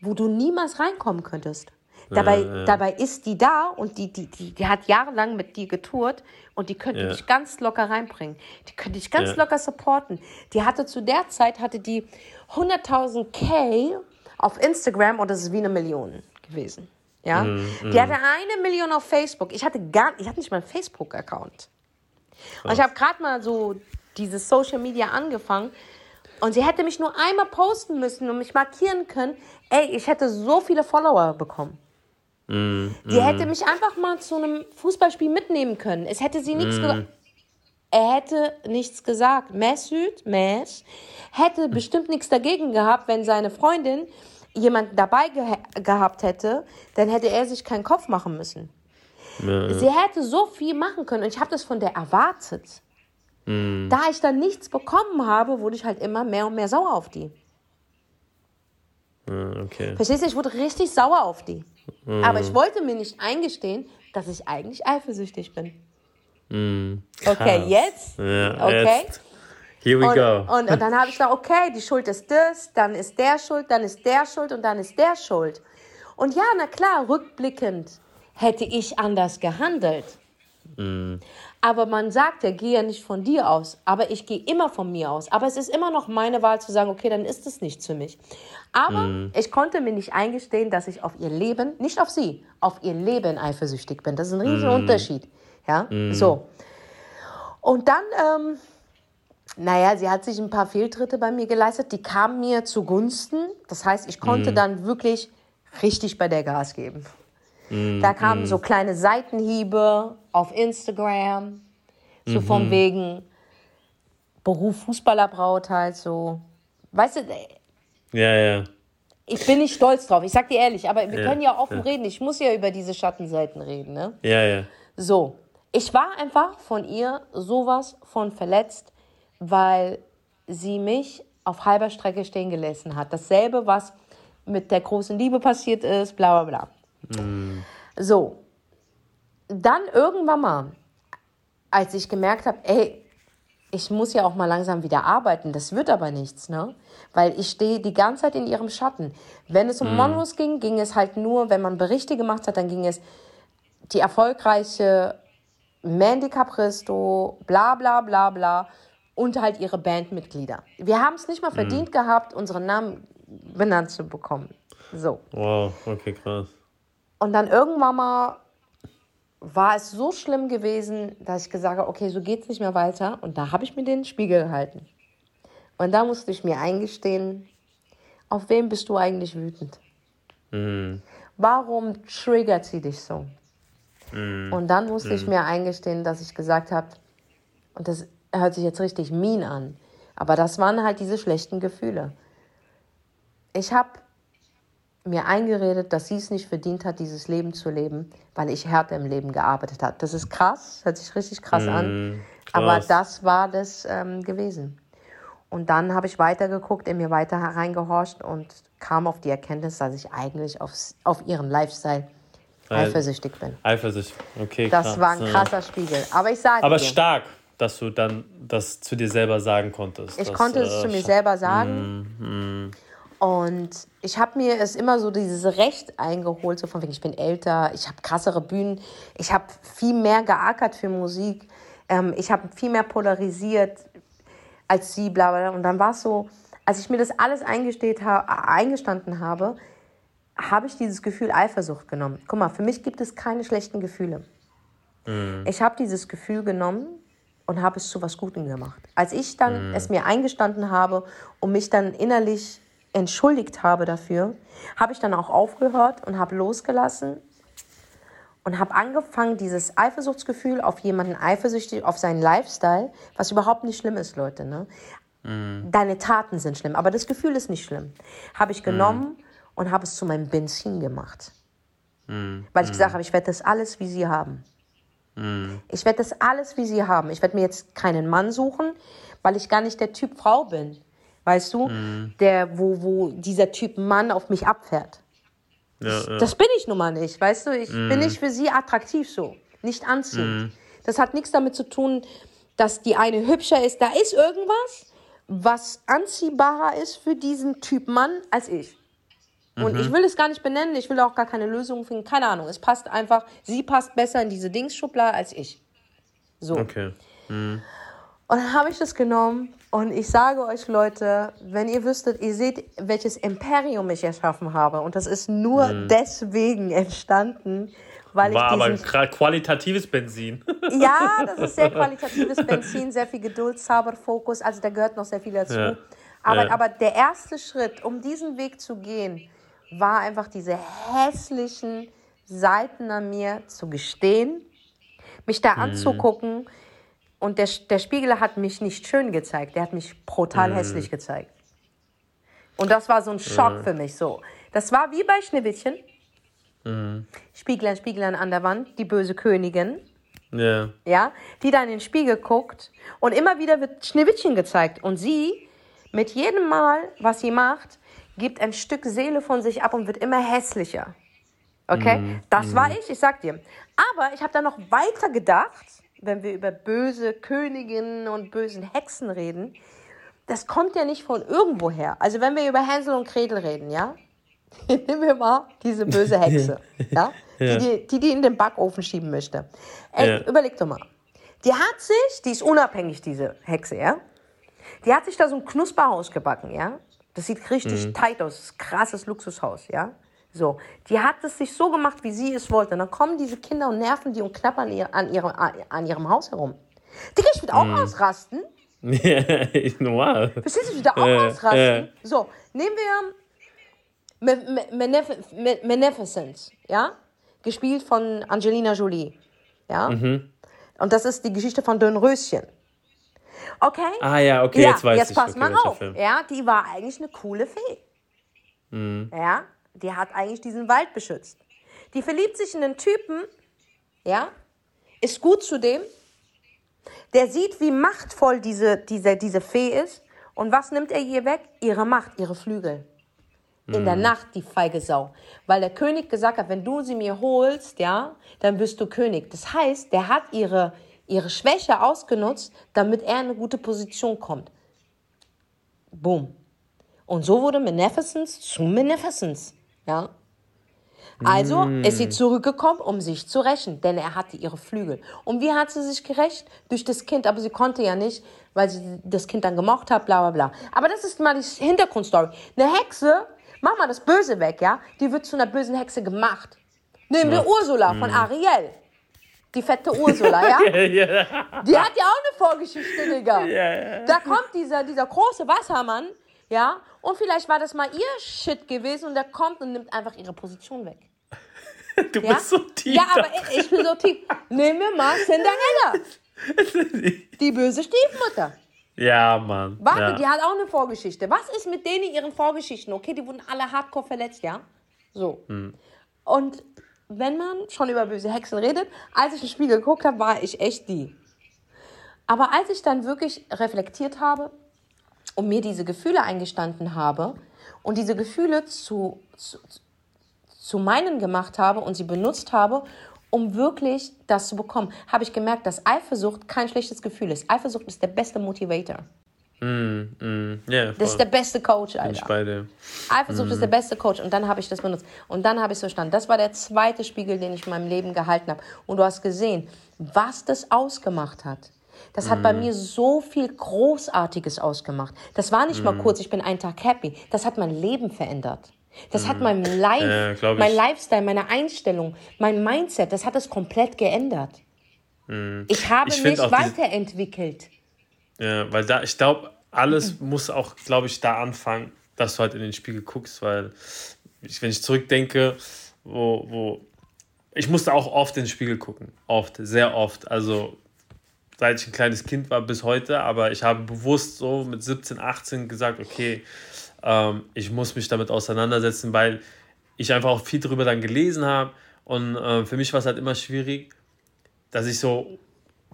wo du niemals reinkommen könntest. Dabei, ja. dabei ist die da und die, die, die, die hat jahrelang mit dir getourt und die könnte dich ganz locker reinbringen. Die könnte dich ganz locker supporten. Die hatte zu der Zeit, hatte die 100.000 K auf Instagram und das ist wie eine Million gewesen. Ja? Mm, mm. Die hatte eine Million auf Facebook. Ich hatte gar, ich hatte nicht mal einen Facebook-Account. Und ich habe gerade mal so dieses Social Media angefangen und sie hätte mich nur einmal posten müssen und mich markieren können. Ey, ich hätte so viele Follower bekommen. Mm, die hätte mich einfach mal zu einem Fußballspiel mitnehmen können. Es hätte sie nichts mm. er hätte nichts gesagt. Mesut, Mes, hätte bestimmt nichts dagegen gehabt, wenn seine Freundin jemanden dabei ge gehabt hätte, dann hätte er sich keinen Kopf machen müssen. Ja, ja. Sie hätte so viel machen können und ich habe das von der erwartet. Mhm. Da ich dann nichts bekommen habe, wurde ich halt immer mehr und mehr sauer auf die. Ja, okay. Verstehst du, ich wurde richtig sauer auf die. Mhm. Aber ich wollte mir nicht eingestehen, dass ich eigentlich eifersüchtig bin. Mhm. Okay, jetzt? Okay. Jetzt. Here we und, go. Und, und dann habe ich gesagt, okay, die Schuld ist das, dann ist der schuld, dann ist der schuld und dann ist der schuld. Und ja, na klar, rückblickend hätte ich anders gehandelt. Mm. Aber man sagt ja, geh ja nicht von dir aus. Aber ich gehe immer von mir aus. Aber es ist immer noch meine Wahl zu sagen, okay, dann ist es nichts für mich. Aber mm. ich konnte mir nicht eingestehen, dass ich auf ihr Leben, nicht auf sie, auf ihr Leben eifersüchtig bin. Das ist ein riesen mm. Unterschied. Ja, so. Und dann ähm, naja, sie hat sich ein paar Fehltritte bei mir geleistet, die kamen mir zugunsten. Das heißt, ich konnte mhm. dann wirklich richtig bei der Gas geben. Mhm. Da kamen mhm. so kleine Seitenhiebe auf Instagram, so von mhm. wegen Beruf Fußballerbraut halt so. Weißt du, ja, ja. Ich bin nicht stolz drauf, ich sag dir ehrlich, aber wir ja, können ja offen ja. reden. Ich muss ja über diese Schattenseiten reden, ne? Ja, ja. So, ich war einfach von ihr sowas von verletzt weil sie mich auf halber Strecke stehen gelassen hat. Dasselbe, was mit der großen Liebe passiert ist, bla bla bla. Mm. So, dann irgendwann mal, als ich gemerkt habe, ey, ich muss ja auch mal langsam wieder arbeiten, das wird aber nichts, ne? Weil ich stehe die ganze Zeit in ihrem Schatten. Wenn es um mm. Monros ging, ging es halt nur, wenn man Berichte gemacht hat, dann ging es die erfolgreiche Mandy Capristo, bla bla bla bla und halt ihre Bandmitglieder. Wir haben es nicht mal mhm. verdient mhm. gehabt, unseren Namen benannt zu bekommen. So. Wow, okay, krass. Und dann irgendwann mal war es so schlimm gewesen, dass ich gesagt habe, okay, so geht es nicht mehr weiter. Und da habe ich mir den Spiegel gehalten. Und da musste ich mir eingestehen, auf wen bist du eigentlich wütend? Mhm. Warum triggert sie dich so? Mhm. Und dann musste ich mhm. mir eingestehen, dass ich gesagt habe, und das hört sich jetzt richtig mean an. Aber das waren halt diese schlechten Gefühle. Ich habe mir eingeredet, dass sie es nicht verdient hat, dieses Leben zu leben, weil ich härter im Leben gearbeitet habe. Das ist krass, hört sich richtig krass mm, an. Krass. Aber das war das ähm, gewesen. Und dann habe ich weitergeguckt, in mir weiter hereingehorcht und kam auf die Erkenntnis, dass ich eigentlich aufs, auf ihren Lifestyle eifersüchtig bin. Eifersüchtig, okay. Das krass. war ein krasser Spiegel. Aber ich sage Aber dir, stark dass du dann das zu dir selber sagen konntest. Ich dass, konnte es äh, zu mir selber sagen. Mm, mm. Und ich habe mir es immer so dieses Recht eingeholt, so von wegen, ich bin älter, ich habe krassere Bühnen, ich habe viel mehr geackert für Musik, ähm, ich habe viel mehr polarisiert als sie, bla bla. Und dann war es so, als ich mir das alles ha eingestanden habe, habe ich dieses Gefühl Eifersucht genommen. Guck mal, für mich gibt es keine schlechten Gefühle. Mm. Ich habe dieses Gefühl genommen und habe es zu was Gutem gemacht. Als ich dann mhm. es mir eingestanden habe und mich dann innerlich entschuldigt habe dafür, habe ich dann auch aufgehört und habe losgelassen und habe angefangen, dieses Eifersuchtsgefühl auf jemanden eifersüchtig, auf seinen Lifestyle, was überhaupt nicht schlimm ist, Leute. Ne? Mhm. Deine Taten sind schlimm, aber das Gefühl ist nicht schlimm. Habe ich genommen mhm. und habe es zu meinem Benzin gemacht. Mhm. Weil ich gesagt habe, ich werde das alles wie sie haben. Mhm. Ich werde das alles wie sie haben. Ich werde mir jetzt keinen Mann suchen, weil ich gar nicht der Typ Frau bin. Weißt du, mhm. der, wo, wo dieser Typ Mann auf mich abfährt. Ja, ja. Das bin ich nun mal nicht, weißt du? Ich mhm. bin nicht für sie attraktiv so, nicht anziehend. Mhm. Das hat nichts damit zu tun, dass die eine hübscher ist. Da ist irgendwas, was anziehbarer ist für diesen Typ Mann als ich. Und mhm. ich will es gar nicht benennen, ich will auch gar keine Lösung finden, keine Ahnung. Es passt einfach, sie passt besser in diese Dingsschublade als ich. So. Okay. Mhm. Und dann habe ich das genommen und ich sage euch, Leute, wenn ihr wüsstet, ihr seht, welches Imperium ich erschaffen habe. Und das ist nur mhm. deswegen entstanden, weil War ich. War aber qualitatives Benzin. Ja, das ist sehr qualitatives Benzin, sehr viel Geduld, Zauberfokus. Also da gehört noch sehr viel dazu. Ja. Aber, ja. aber der erste Schritt, um diesen Weg zu gehen, war einfach diese hässlichen Seiten an mir zu gestehen, mich da mhm. anzugucken und der, der Spiegel hat mich nicht schön gezeigt, der hat mich brutal Mhm. hässlich gezeigt. Und das war so ein Schock Mhm. für mich so. Das war wie bei Schneewittchen. Mhm. Spieglein, Spieglein an der Wand, die böse Königin, Ja. ja, die da in den Spiegel guckt und immer wieder wird Schneewittchen gezeigt und sie mit jedem Mal, was sie macht, gibt ein Stück Seele von sich ab und wird immer hässlicher. Okay, das war ich, ich sag dir. Aber ich habe da noch weiter gedacht, wenn wir über böse Königinnen und bösen Hexen reden. Das kommt ja nicht von irgendwoher. Also wenn wir über Hänsel und Gretel reden, ja, nehmen wir mal diese böse Hexe, ja, die, die die in den Backofen schieben möchte. Ey, Ja. überleg doch mal. Die hat sich, die ist unabhängig, diese Hexe, ja. Die hat sich da so ein Knusperhaus gebacken, ja. Das sieht richtig tight aus, das ist ein krasses Luxushaus, ja. So, die hat es sich so gemacht, wie sie es wollte. Und dann kommen diese Kinder und nerven die und knappern ihr, an, ihrem, an ihrem Haus herum. Digga, ich würde auch ausrasten. Ja, ist normal. Verstehst du, ich würde auch Äh, ausrasten. äh. So, nehmen wir Beneficence, ja? Gespielt von Angelina Jolie, ja? Mhm. Und das ist die Geschichte von Dönröschen. Okay? Ah ja, okay, ja, jetzt weiß jetzt ich. pass okay, mal auf. Film. Ja, die war eigentlich eine coole Fee. Mhm. Ja, die hat eigentlich diesen Wald beschützt. Die verliebt sich in einen Typen, ja, ist gut zu dem, der sieht, wie machtvoll diese, diese, diese Fee ist. Und was nimmt er ihr weg? Ihre Macht, ihre Flügel. In Mhm. der Nacht, die feige Sau. Weil der König gesagt hat, wenn du sie mir holst, ja, dann wirst du König. Das heißt, der hat ihre, ihre Schwäche ausgenutzt, damit er in eine gute Position kommt. Boom. Und so wurde Beneficence zu Beneficence. Ja. Also ist sie zurückgekommen, um sich zu rächen, denn er hatte ihre Flügel. Und wie hat sie sich gerächt? Durch das Kind, aber sie konnte ja nicht, weil sie das Kind dann gemocht hat, bla bla bla. Aber das ist mal die Hintergrundstory. Eine Hexe, mach mal das Böse weg, ja? Die wird zu einer bösen Hexe gemacht. Nehmen wir Ursula von Ariel. Die fette Ursula, ja? Die hat ja auch eine Vorgeschichte, Digga. Da kommt dieser, dieser große Wassermann, ja, und vielleicht war das mal ihr Shit gewesen und der kommt und nimmt einfach ihre Position weg. Du Ja, bist so tief. ja aber ich, ich bin so tief. Nehmen wir mal Cinderella, die böse Stiefmutter. ja, Mann. Warte, ja. die hat auch eine Vorgeschichte. Was ist mit denen ihren Vorgeschichten? Okay, die wurden alle hardcore verletzt, ja? So. Und wenn man schon über böse Hexen redet, als ich den Spiegel geguckt habe, war ich echt die. Aber als ich dann wirklich reflektiert habe und mir diese Gefühle eingestanden habe und diese Gefühle zu, zu, zu meinen gemacht habe und sie benutzt habe, um wirklich das zu bekommen, habe ich gemerkt, dass Eifersucht kein schlechtes Gefühl ist. Eifersucht ist der beste Motivator. Mm, mm, ja, Das ist der beste Coach, Bin ich Alter. bei dir. Eifersucht ist der beste Coach. Und dann habe ich das benutzt. Und dann habe ich es verstanden. Das war der zweite Spiegel, den ich in meinem Leben gehalten habe. Und du hast gesehen, was das ausgemacht hat. Das hat bei mir so viel Großartiges ausgemacht. Das war nicht mal kurz, ich bin einen Tag happy. Das hat mein Leben verändert. Das hat mein Life, Ja, mein Lifestyle, meine Einstellung, mein Mindset, das hat es komplett geändert. Ich habe Ich mich weiterentwickelt. Ja, weil da, ich glaube, alles muss auch, glaube ich, da anfangen, dass du halt in den Spiegel guckst, weil ich, wenn ich zurückdenke, wo, wo ich musste auch oft in den Spiegel gucken. Oft, sehr oft. Also seit ich ein kleines Kind war bis heute, aber ich habe bewusst so mit 17, 18 gesagt, okay, ähm, ich muss mich damit auseinandersetzen, weil ich einfach auch viel darüber dann gelesen habe. Und äh, für mich war es halt immer schwierig, dass ich so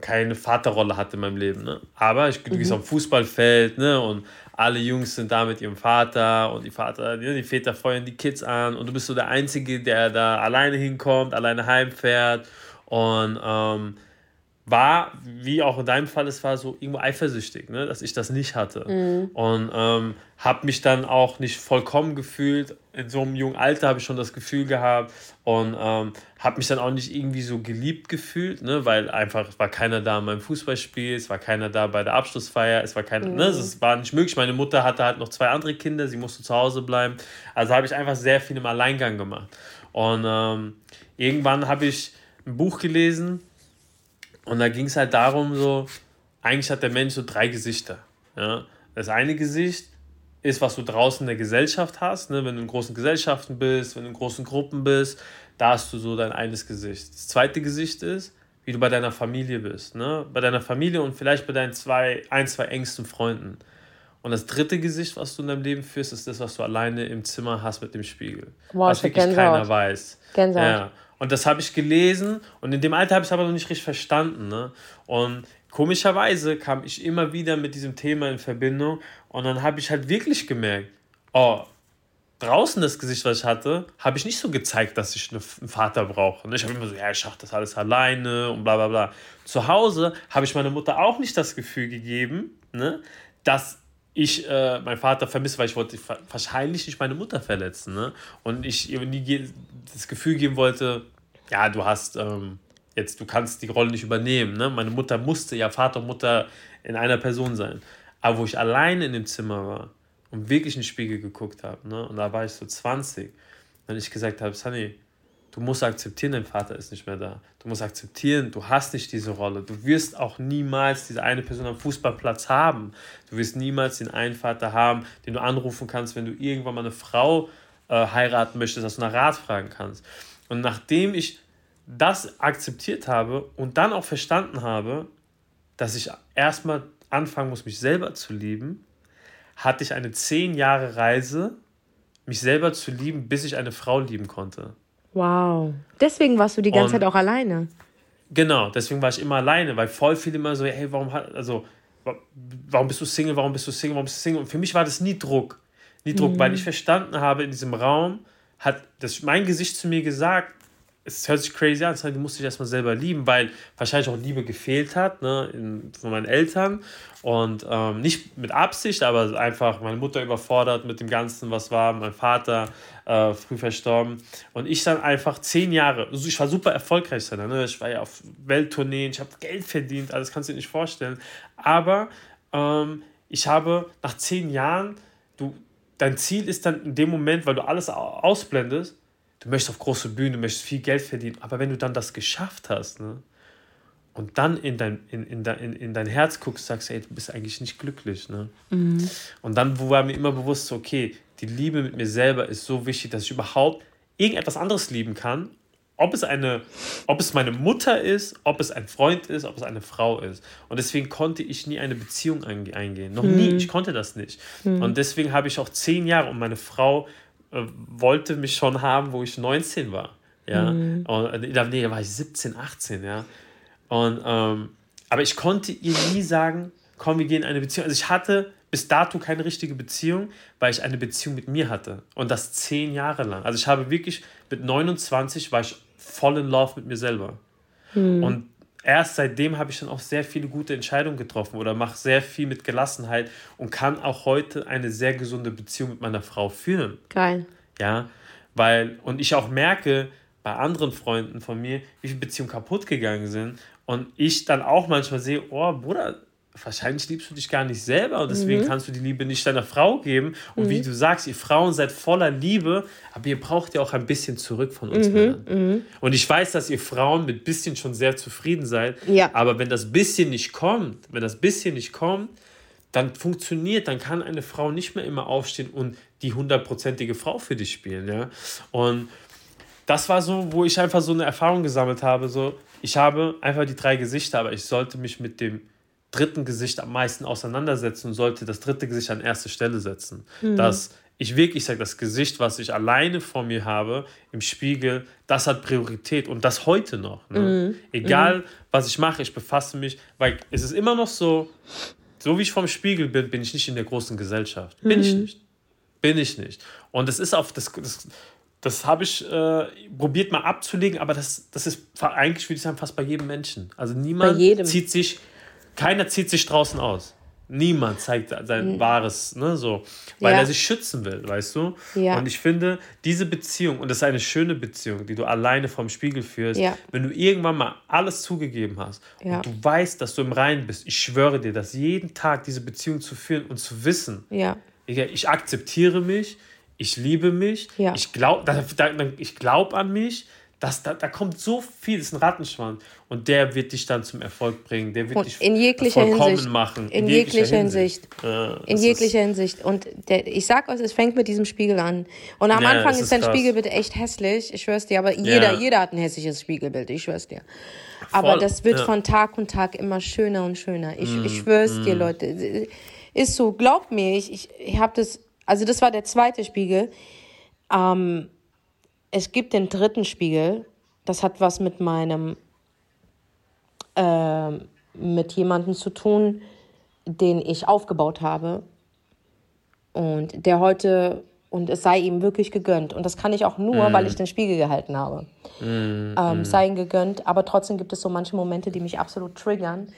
keine Vaterrolle hatte in meinem Leben. Ne? Aber ich, gehst auf dem Fußballfeld ne? und alle Jungs sind da mit ihrem Vater und die Vater, die, die Väter feuern die Kids an und du bist so der Einzige, der da alleine hinkommt, alleine heimfährt und ähm, war, wie auch in deinem Fall es war, so irgendwo eifersüchtig, ne? dass ich das nicht hatte. Und ähm, habe mich dann auch nicht vollkommen gefühlt. In so einem jungen Alter habe ich schon das Gefühl gehabt und ähm, habe mich dann auch nicht irgendwie so geliebt gefühlt, ne? weil einfach es war keiner da beim Fußballspiel, es war keiner da bei der Abschlussfeier, es war keiner, ne? es war nicht möglich. Meine Mutter hatte halt noch zwei andere Kinder, sie musste zu Hause bleiben. Also habe ich einfach sehr viel im Alleingang gemacht. Und ähm, irgendwann habe ich ein Buch gelesen, und da ging es halt darum, so, eigentlich hat der Mensch so drei Gesichter. Ja? Das eine Gesicht ist, was du draußen in der Gesellschaft hast, ne? wenn du in großen Gesellschaften bist, wenn du in großen Gruppen bist, da hast du so dein eines Gesicht. Das zweite Gesicht ist, wie du bei deiner Familie bist, ne? Bei deiner Familie und vielleicht bei deinen zwei, ein, zwei engsten Freunden. Und das dritte Gesicht, was du in deinem Leben führst, ist das, was du alleine im Zimmer hast mit dem Spiegel. Wow, was wirklich keiner weiß. Gänsehaut. Ja. Und das habe ich gelesen und in dem Alter habe ich es aber noch nicht richtig verstanden. Ne? Und komischerweise kam ich immer wieder mit diesem Thema in Verbindung und dann habe ich halt wirklich gemerkt, oh, draußen das Gesicht, was ich hatte, habe ich nicht so gezeigt, dass ich einen Vater brauche. Ne? Ich habe immer so, ja, ich schaffe das alles alleine und bla bla bla. Zu Hause habe ich meiner Mutter auch nicht das Gefühl gegeben, ne, dass ich äh, meinen Vater vermisse, weil ich wollte wahrscheinlich nicht meine Mutter verletzen. Ne? Und ich ihr nie das Gefühl geben wollte, ja, du hast ähm, jetzt, du kannst die Rolle nicht übernehmen. Ne? Meine Mutter musste ja Vater und Mutter in einer Person sein. Aber wo ich allein in dem Zimmer war und wirklich in den Spiegel geguckt habe, ne? und da war ich so 20, dann ich gesagt habe, Sunny, Du musst akzeptieren, dein Vater ist nicht mehr da. Du musst akzeptieren, du hast nicht diese Rolle. Du wirst auch niemals diese eine Person am Fußballplatz haben. Du wirst niemals den einen Vater haben, den du anrufen kannst, wenn du irgendwann mal eine Frau äh, heiraten möchtest, dass du nach Rat fragen kannst. Und nachdem ich das akzeptiert habe und dann auch verstanden habe, dass ich erstmal anfangen muss, mich selber zu lieben, hatte ich eine zehn Jahre Reise, mich selber zu lieben, bis ich eine Frau lieben konnte. Wow. Deswegen warst du die ganze und, Zeit auch alleine. Genau, deswegen war ich immer alleine, weil voll viele immer so, hey, warum hat, also, warum bist du Single, warum bist du Single, warum bist du Single? Und für mich war das nie Druck. Nie Druck, mhm. weil ich verstanden habe, in diesem Raum hat das mein Gesicht zu mir gesagt, es hört sich crazy an, die musste ich erstmal selber lieben, weil wahrscheinlich auch Liebe gefehlt hat ne, in, von meinen Eltern. Und ähm, nicht mit Absicht, aber einfach meine Mutter überfordert mit dem Ganzen, was war, mein Vater äh, früh verstorben. Und ich dann einfach zehn Jahre, also ich war super erfolgreich dann, ne? ich war ja auf Welttourneen, ich habe Geld verdient, alles kannst du dir nicht vorstellen. Aber ähm, ich habe nach zehn Jahren, du, dein Ziel ist dann in dem Moment, weil du alles ausblendest, du möchtest auf große Bühne, du möchtest viel Geld verdienen, aber wenn du dann das geschafft hast, ne, und dann in dein, in, in, in, in dein Herz guckst, sagst du, ey, du bist eigentlich nicht glücklich. Ne? Mhm. Und dann war mir immer bewusst, okay, die Liebe mit mir selber ist so wichtig, dass ich überhaupt irgendetwas anderes lieben kann. Ob es, eine, ob es meine Mutter ist, ob es ein Freund ist, ob es eine Frau ist. Und deswegen konnte ich nie eine Beziehung eingehen. Noch mhm. nie, ich konnte das nicht. Mhm. Und deswegen habe ich auch zehn Jahre und meine Frau äh, wollte mich schon haben, wo ich 19 war. Ja, mhm. und, nee, da war ich 17, 18, ja. Und, ähm, aber ich konnte ihr nie sagen, komm, wir gehen in eine Beziehung. Also ich hatte bis dato keine richtige Beziehung, weil ich eine Beziehung mit mir hatte. Und das zehn Jahre lang. Also ich habe wirklich, mit 29 war ich voll in Love mit mir selber. Mhm. Und erst seitdem habe ich dann auch sehr viele gute Entscheidungen getroffen oder mache sehr viel mit Gelassenheit und kann auch heute eine sehr gesunde Beziehung mit meiner Frau führen. Geil. Ja, weil, und ich auch merke bei anderen Freunden von mir, wie viele Beziehungen kaputt gegangen sind und ich dann auch manchmal sehe, oh Bruder, wahrscheinlich liebst du dich gar nicht selber und deswegen mhm. kannst du die Liebe nicht deiner Frau geben. Und mhm. wie du sagst, ihr Frauen seid voller Liebe, aber ihr braucht ja auch ein bisschen zurück von uns mhm. Männern. Mhm. Und ich weiß, dass ihr Frauen mit bisschen schon sehr zufrieden seid. Ja. Aber wenn das bisschen nicht kommt, wenn das bisschen nicht kommt, dann funktioniert, dann kann eine Frau nicht mehr immer aufstehen und die hundertprozentige Frau für dich spielen. Ja? Und das war so, wo ich einfach so eine Erfahrung gesammelt habe. So, ich habe einfach die drei Gesichter, aber ich sollte mich mit dem dritten Gesicht am meisten auseinandersetzen und sollte das dritte Gesicht an erste Stelle setzen. Mhm. Dass ich wirklich sage, das Gesicht, was ich alleine vor mir habe, im Spiegel, das hat Priorität und das heute noch. Ne? Mhm. Egal, mhm. was ich mache, ich befasse mich, weil es ist immer noch so, so wie ich vom Spiegel bin, bin ich nicht in der großen Gesellschaft. Bin ich mhm. nicht. Bin ich nicht. Und es ist auf das, das das habe ich äh, probiert mal abzulegen, aber das, das ist eigentlich, würde ich sagen, fast bei jedem Menschen. Also niemand zieht sich keiner zieht sich draußen aus. Niemand zeigt sein mhm. wahres, ne, so, weil ja. er sich schützen will, weißt du? Ja. Und ich finde, diese Beziehung, und das ist eine schöne Beziehung, die du alleine vorm Spiegel führst, ja. wenn du irgendwann mal alles zugegeben hast und du weißt, dass du im Reinen bist, ich schwöre dir, dass jeden Tag diese Beziehung zu führen und zu wissen, ich, ich akzeptiere mich, ich liebe mich, ich glaube ich glaub an mich, Das, da, da kommt so viel, das ist ein Rattenschwanz. Und der wird dich dann zum Erfolg bringen. Der wird und dich in jeglicher vollkommen Hinsicht, machen. In, in jeglicher, jeglicher Hinsicht. Hinsicht. Ja, in jeglicher Hinsicht. Und der, ich sag euch, es fängt mit diesem Spiegel an. Und am ja, Anfang ist, dein Spiegelbild echt hässlich. Ich schwör's dir, aber jeder, ja. jeder hat ein hässliches Spiegelbild. Ich schwör's dir. Aber Voll, das wird von Tag und Tag immer schöner und schöner. Ich, mm, ich schwör's mm. dir, Leute. Ist so, glaubt mir, ich, ich, ich habe das, also das war der zweite Spiegel. Ähm, es gibt den dritten Spiegel. Das hat was mit meinem, äh, mit jemandem zu tun, den ich aufgebaut habe. Und der heute, und es sei ihm wirklich gegönnt. Und das kann ich auch nur, mm. weil ich den Spiegel gehalten habe. Mm, ähm, mm. Sei ihm gegönnt. Aber trotzdem gibt es so manche Momente, die mich absolut triggern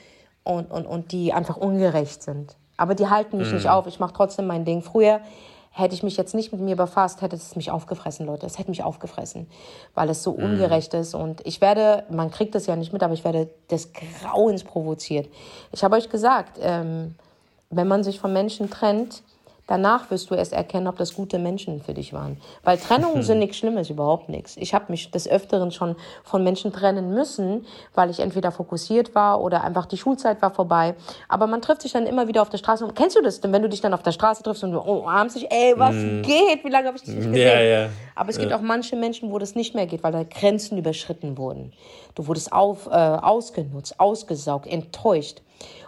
und, und, und die einfach ungerecht sind. Aber die halten mich nicht mm. auf. Ich mache trotzdem mein Ding. Früher Hätte ich mich jetzt nicht mit mir befasst, hätte es mich aufgefressen, Leute. Es hätte mich aufgefressen, weil es so mhm. ungerecht ist. Und ich werde, man kriegt es ja nicht mit, aber ich werde des Grauens provoziert. Ich habe euch gesagt, ähm, wenn man sich von Menschen trennt, Danach wirst du erst erkennen, ob das gute Menschen für dich waren. Weil Trennungen sind nichts Schlimmes, überhaupt nichts. Ich habe mich des Öfteren schon von Menschen trennen müssen, weil ich entweder fokussiert war oder einfach die Schulzeit war vorbei. Aber man trifft sich dann immer wieder auf der Straße. Und kennst du das denn, wenn du dich dann auf der Straße triffst und du umarmst dich, ey, was mm. geht? Wie lange habe ich dich nicht gesehen? Ja, ja. Aber es ja. gibt auch manche Menschen, wo das nicht mehr geht, weil da Grenzen überschritten wurden. Du wurdest auf, äh, ausgenutzt, ausgesaugt, enttäuscht.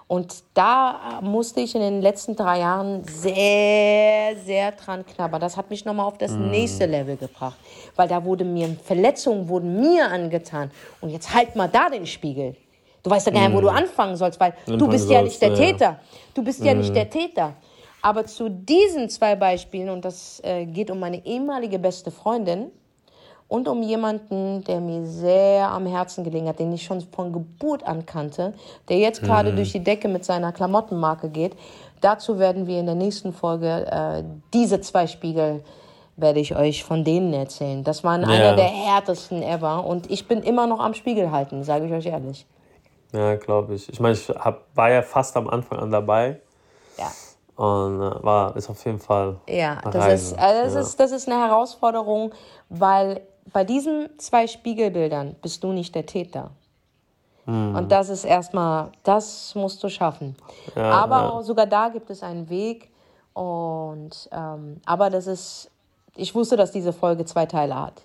Und da musste ich in den letzten drei Jahren sehr, sehr dran knabbern. Das hat mich nochmal auf das mm. nächste Level gebracht. Weil da wurde mir, Verletzungen wurden mir angetan. Und jetzt halt mal da den Spiegel. Du weißt ja gar nicht, mm. wo du mm. anfangen sollst, weil Anfangen du bist ja nicht der Täter. Du bist mm. ja nicht der Täter. Aber zu diesen zwei Beispielen, und das äh, geht um meine ehemalige beste Freundin, und um jemanden, der mir sehr am Herzen gelegen hat, den ich schon von Geburt an kannte, der jetzt mhm. gerade durch die Decke mit seiner Klamottenmarke geht. Dazu werden wir in der nächsten Folge äh, diese zwei Spiegel werde ich euch von denen erzählen. Das waren ja. einer der härtesten ever und ich bin immer noch am Spiegel halten, sage ich euch ehrlich. Ja, glaube ich. Ich meine, ich hab, war ja fast am Anfang an dabei. Ja. Und äh, war, ist auf jeden Fall. Ja, das, ist, also das, ja. Ist, das ist eine Herausforderung, weil bei diesen zwei Spiegelbildern bist du nicht der Täter. Mhm. Und das ist erstmal, das musst du schaffen. Ja, aber ja. sogar da gibt es einen Weg. Und ähm, aber das ist, ich wusste, dass diese Folge zwei Teile hat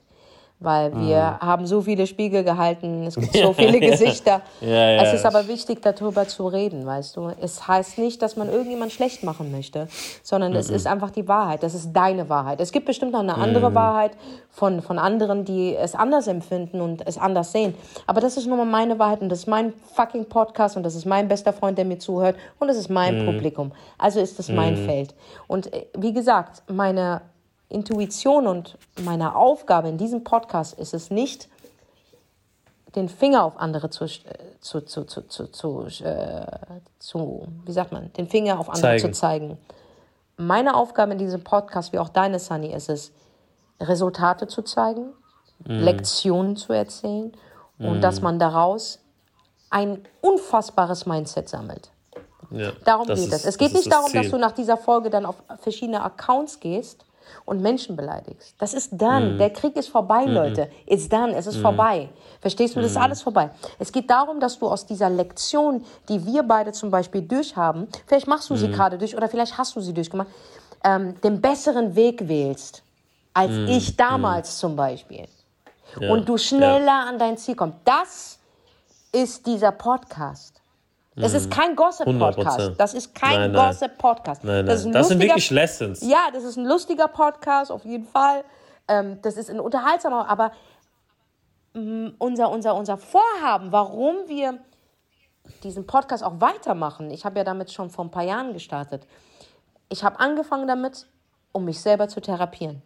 weil wir mhm. haben so viele Spiegel gehalten, es gibt so viele Gesichter. ja, ja, es ist aber wichtig, darüber zu reden, weißt du. Es heißt nicht, dass man irgendjemand schlecht machen möchte, sondern mhm. es ist einfach die Wahrheit. Das ist deine Wahrheit. Es gibt bestimmt noch eine andere mhm. Wahrheit von, von anderen, die es anders empfinden und es anders sehen. Aber das ist nur mal meine Wahrheit und das ist mein fucking Podcast und das ist mein bester Freund, der mir zuhört und das ist mein mhm. Publikum. Also ist das mein mhm. Feld. Und äh, wie gesagt, meine Intuition und meine Aufgabe in diesem Podcast ist es nicht, den Finger auf andere zu, zu, zu, zu, zu, zu, äh, zu wie sagt man, den Finger auf andere zeigen. zu zeigen. Meine Aufgabe in diesem Podcast, wie auch deine, Sunny, ist es, Resultate zu zeigen, mm. Lektionen zu erzählen mm. und dass man daraus ein unfassbares Mindset sammelt. Ja, darum geht es. Es geht nicht darum, Ziel. dass du nach dieser Folge dann auf verschiedene Accounts gehst und Menschen beleidigst. Das ist dann. Mhm. Der Krieg ist vorbei, mhm. Leute. It's done. Es ist mhm. vorbei. Verstehst du? Das ist mhm. alles vorbei. Es geht darum, dass du aus dieser Lektion, die wir beide zum Beispiel durchhaben, vielleicht machst du sie mhm. gerade durch oder vielleicht hast du sie durchgemacht, ähm, den besseren Weg wählst als mhm. ich damals zum Beispiel. Ja. Und du schneller ja. an dein Ziel kommst. Das ist dieser Podcast. Das ist kein Gossip-Podcast. Das ist kein Gossip-Podcast. Nein, nein. Das, das sind wirklich Lessons. Ja, das ist ein lustiger Podcast, auf jeden Fall. Ähm, das ist ein unterhaltsamer, aber mm, unser, unser, unser Vorhaben, warum wir diesen Podcast auch weitermachen, ich habe ja damit schon vor ein paar Jahren gestartet. Ich habe angefangen damit, um mich selber zu therapieren.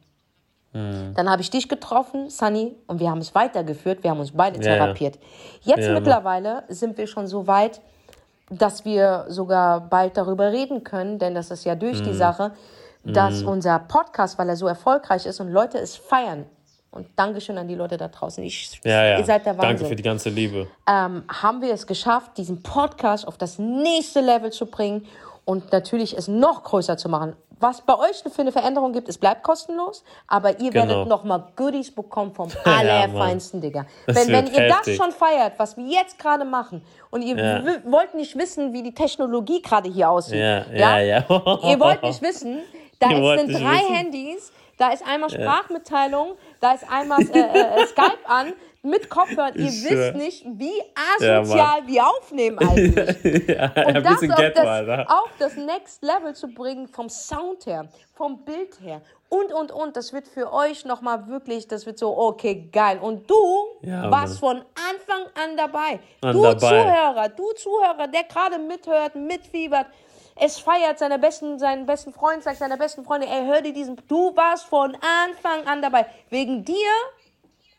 Mhm. Dann habe ich dich getroffen, Sunny, und wir haben es weitergeführt. Wir haben uns beide ja, therapiert. Jetzt ja, mittlerweile sind wir schon so weit, dass wir sogar bald darüber reden können, denn das ist ja durch mm. die mhm. Sache, dass mm. unser Podcast, weil er so erfolgreich ist und Leute es feiern, und Dankeschön an die Leute da draußen. Ich, ja, ja. Ihr seid der Wahnsinn. Danke für die ganze Liebe. Ähm, haben wir es geschafft, diesen Podcast auf das nächste Level zu bringen und natürlich es noch größer zu machen. Was bei euch für eine Veränderung gibt, es bleibt kostenlos, aber ihr Genau. werdet nochmal Goodies bekommen vom Ja, allerfeinsten, Digga. Das Wenn, wenn ihr heftig. das schon feiert, was wir jetzt gerade machen, und ihr Ja. wollt nicht wissen, wie die Technologie gerade hier aussieht, Ja, ja, ja. ihr wollt nicht wissen, da sind drei wissen. Handys, da ist einmal Sprachmitteilung, da ist einmal äh, äh, Skype an mit Kopfhörern. Ihr Ich wisst nicht, wie Ja, asozial wir aufnehmen eigentlich. ja, Und ein das bisschen auf das, Alter. auf das Next Level zu bringen, vom Sound her, vom Bild her und, und, und. Das wird für euch nochmal wirklich, das wird so, okay, geil. Und du Ja, warst von Anfang an dabei. An du dabei. Zuhörer, du Zuhörer, der gerade mithört, mitfiebert, es feiert, seiner besten, seinen besten Freund sagt seiner besten Freundin, ey, hör dir diesen, du warst von Anfang an dabei. Wegen dir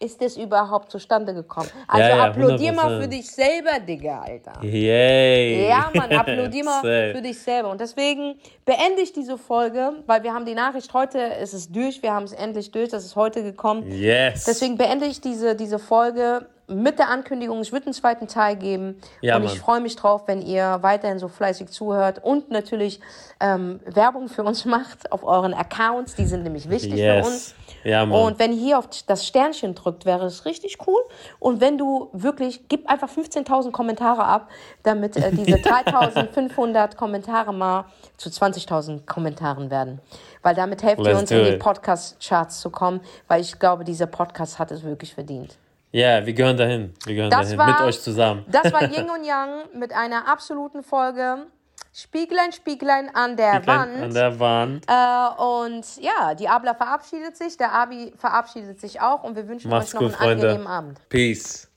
ist es überhaupt zustande gekommen. Also Ja, ja, applaudier mal 100%. für dich selber, Digga, Alter. Yay. Ja, Mann, applaudier mal für dich selber. Und deswegen beende ich diese Folge, weil wir haben die Nachricht heute, es ist durch, wir haben es endlich durch, das ist heute gekommen. Yes. Deswegen beende ich diese, diese Folge mit der Ankündigung, es wird einen zweiten Teil geben. Ja, und ich Mann. freue mich drauf, wenn ihr weiterhin so fleißig zuhört und natürlich ähm, Werbung für uns macht auf euren Accounts. Die sind nämlich wichtig Yes. für uns. Ja, Mann. Und wenn ihr hier auf das Sternchen drückt, wäre es richtig cool. Und wenn du wirklich, gib einfach 15.000 Kommentare ab, damit äh, diese 3.500 Kommentare mal zu 20.000 Kommentaren werden. Weil damit helft ihr Let's uns do in die. Podcast-Charts zu kommen, weil ich glaube, dieser Podcast hat es wirklich verdient. Ja, wir gehören dahin. Wir gehören Das dahin. war- Mit euch zusammen. Das war Yin und Yang mit einer absoluten Folge. Spieglein, Spieglein an der Wand. An der Wand. Äh, und ja, die Abla verabschiedet sich, der Abi verabschiedet sich auch und wir wünschen Macht's euch noch gut, einen Freunde. angenehmen Abend. Peace.